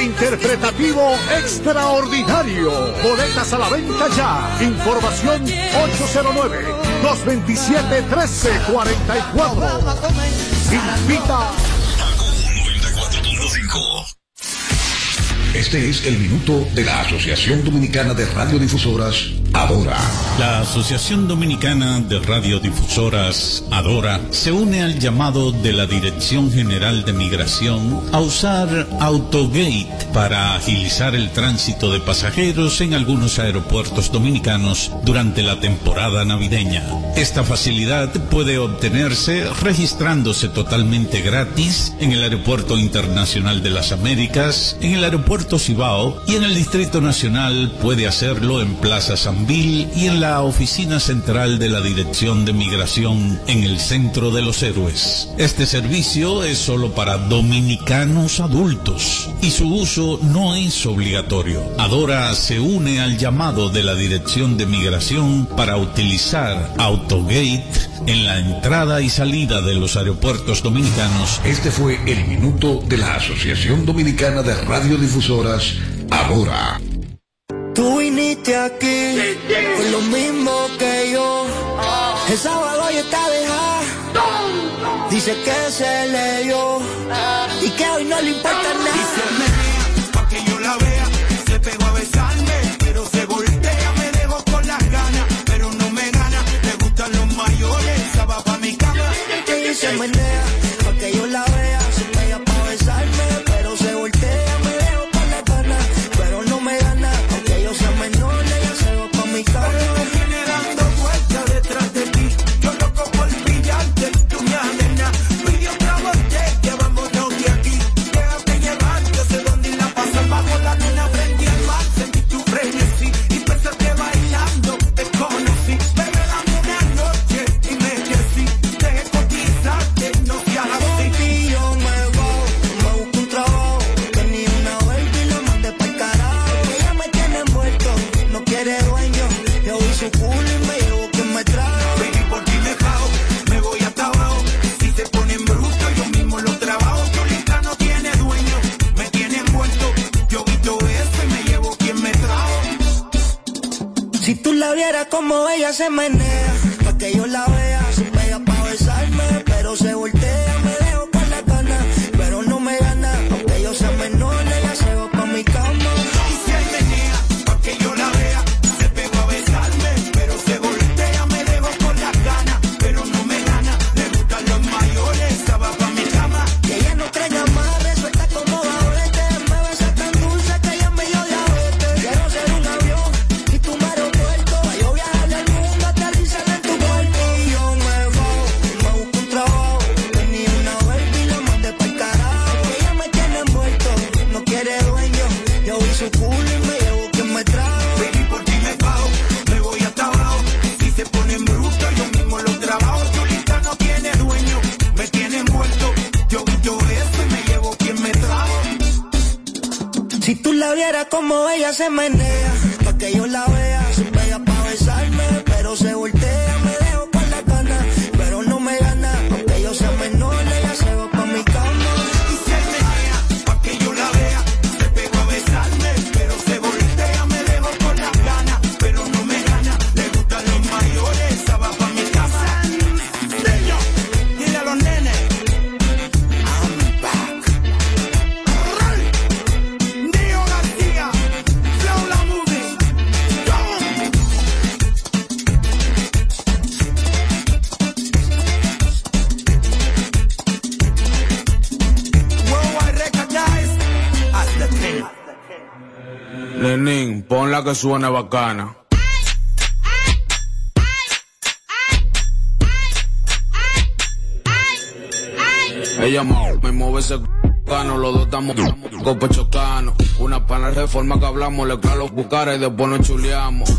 S23: interpretativo extraordinario. Boletas a la venta ya. Información 809 227 1344. Invita.
S28: Este es el minuto de la Asociación Dominicana de Radiodifusoras, Adora.
S34: La Asociación Dominicana de Radiodifusoras, Adora, se une al llamado de la Dirección General de Migración a usar Autogate para agilizar el tránsito de pasajeros en algunos aeropuertos dominicanos durante la temporada navideña. Esta facilidad puede obtenerse registrándose totalmente gratis en el Aeropuerto Internacional de las Américas, en el Aeropuerto Y en el Distrito Nacional puede hacerlo en Plaza Sanvil y en la oficina central de la Dirección de Migración en el Centro de los Héroes. Este servicio es solo para dominicanos adultos y su uso no es obligatorio. Adora se une al llamado de la Dirección de Migración para utilizar Autogate en la entrada y salida de los aeropuertos dominicanos.
S28: Este fue el minuto de la Asociación Dominicana de Adora.
S35: Tú viniste aquí con lo mismo que yo. El sábado ya está dejada. Dice que se leyó y que hoy no le importa nada.
S36: Pa' que yo la vea, se pegó a besarme, pero se voltea, me dejó con las ganas, pero no me gana, le gustan los mayores, esa va pa' mi cama.
S35: Ella se menea ella se menea, se
S36: menea, que
S37: suene bacana. Ella me mueve ese cano, los dos estamos con pecho cano. Una pana reforma que hablamos, le claro los bucares y después nos chuleamos.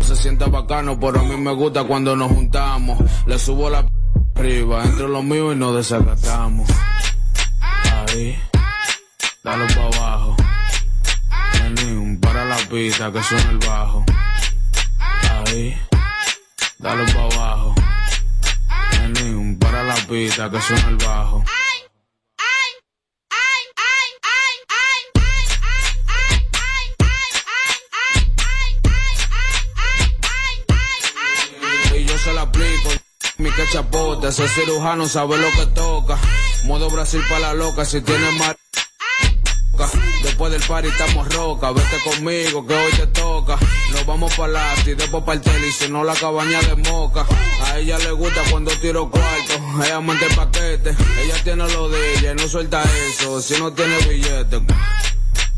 S37: Se siente bacano, pero a mí me gusta cuando nos juntamos. Le subo la arriba, entre los míos y nos desacatamos. Que suena el bajo. Ahí, dale pa' abajo. Lenín, para la pista que suena el bajo. Y yo se la aplico. Mi que chapote, ese cirujano sabe lo que toca. Modo Brasil para la loca, si tiene mar. Después del party estamos roca, vete conmigo que hoy te toca. Nos vamos para la y después para el tele y si no la cabaña de moca. A ella le gusta cuando tiro cuarto, ella mante el paquete. Ella tiene lo de ella y no suelta eso, si no tiene billete.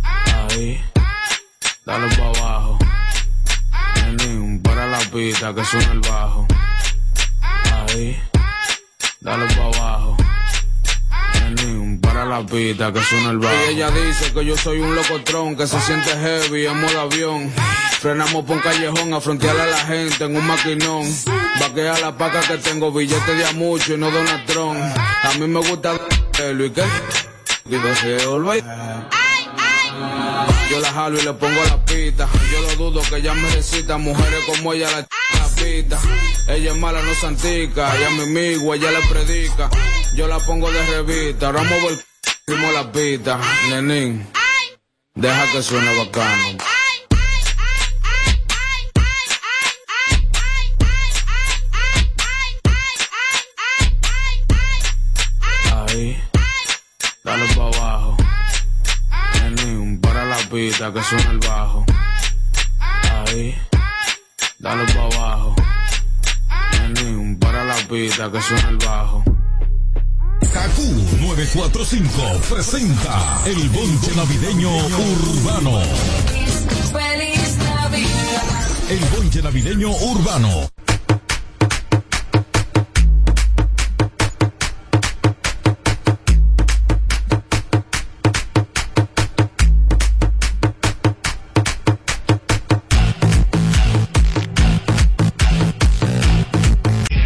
S37: Ahí, dale para abajo. Lenín, para la pista que suena el bajo. Ahí, dale para abajo. Lenín, para la pista que suena el bajo. Y ella dice que yo soy un locotrón que se siente heavy en modo avión. Frenamos por un callejón a frontear a la gente en un maquinón. Vaquea la paca que tengo billete de a mucho y no Donatron. A mí me gusta Luis que y deseo lo yo la jalo y le pongo la pita. Yo lo dudo que ella me necesita. Mujeres como ella la, la pita. Ella es mala, no santica. Ella es mi amigo, ella le predica. Yo la pongo de revista, ahora muevo el primo la pita, nenín. Deja que suene bacano. Ahí, dale pa' abajo. Nenín, para la pita, que suena el bajo. Ahí, dale pa' abajo. Nenín, para la pita, que suena el bajo.
S28: Kaku 945 presenta el bonche navideño urbano.
S35: Feliz Navidad.
S28: El bonche navideño urbano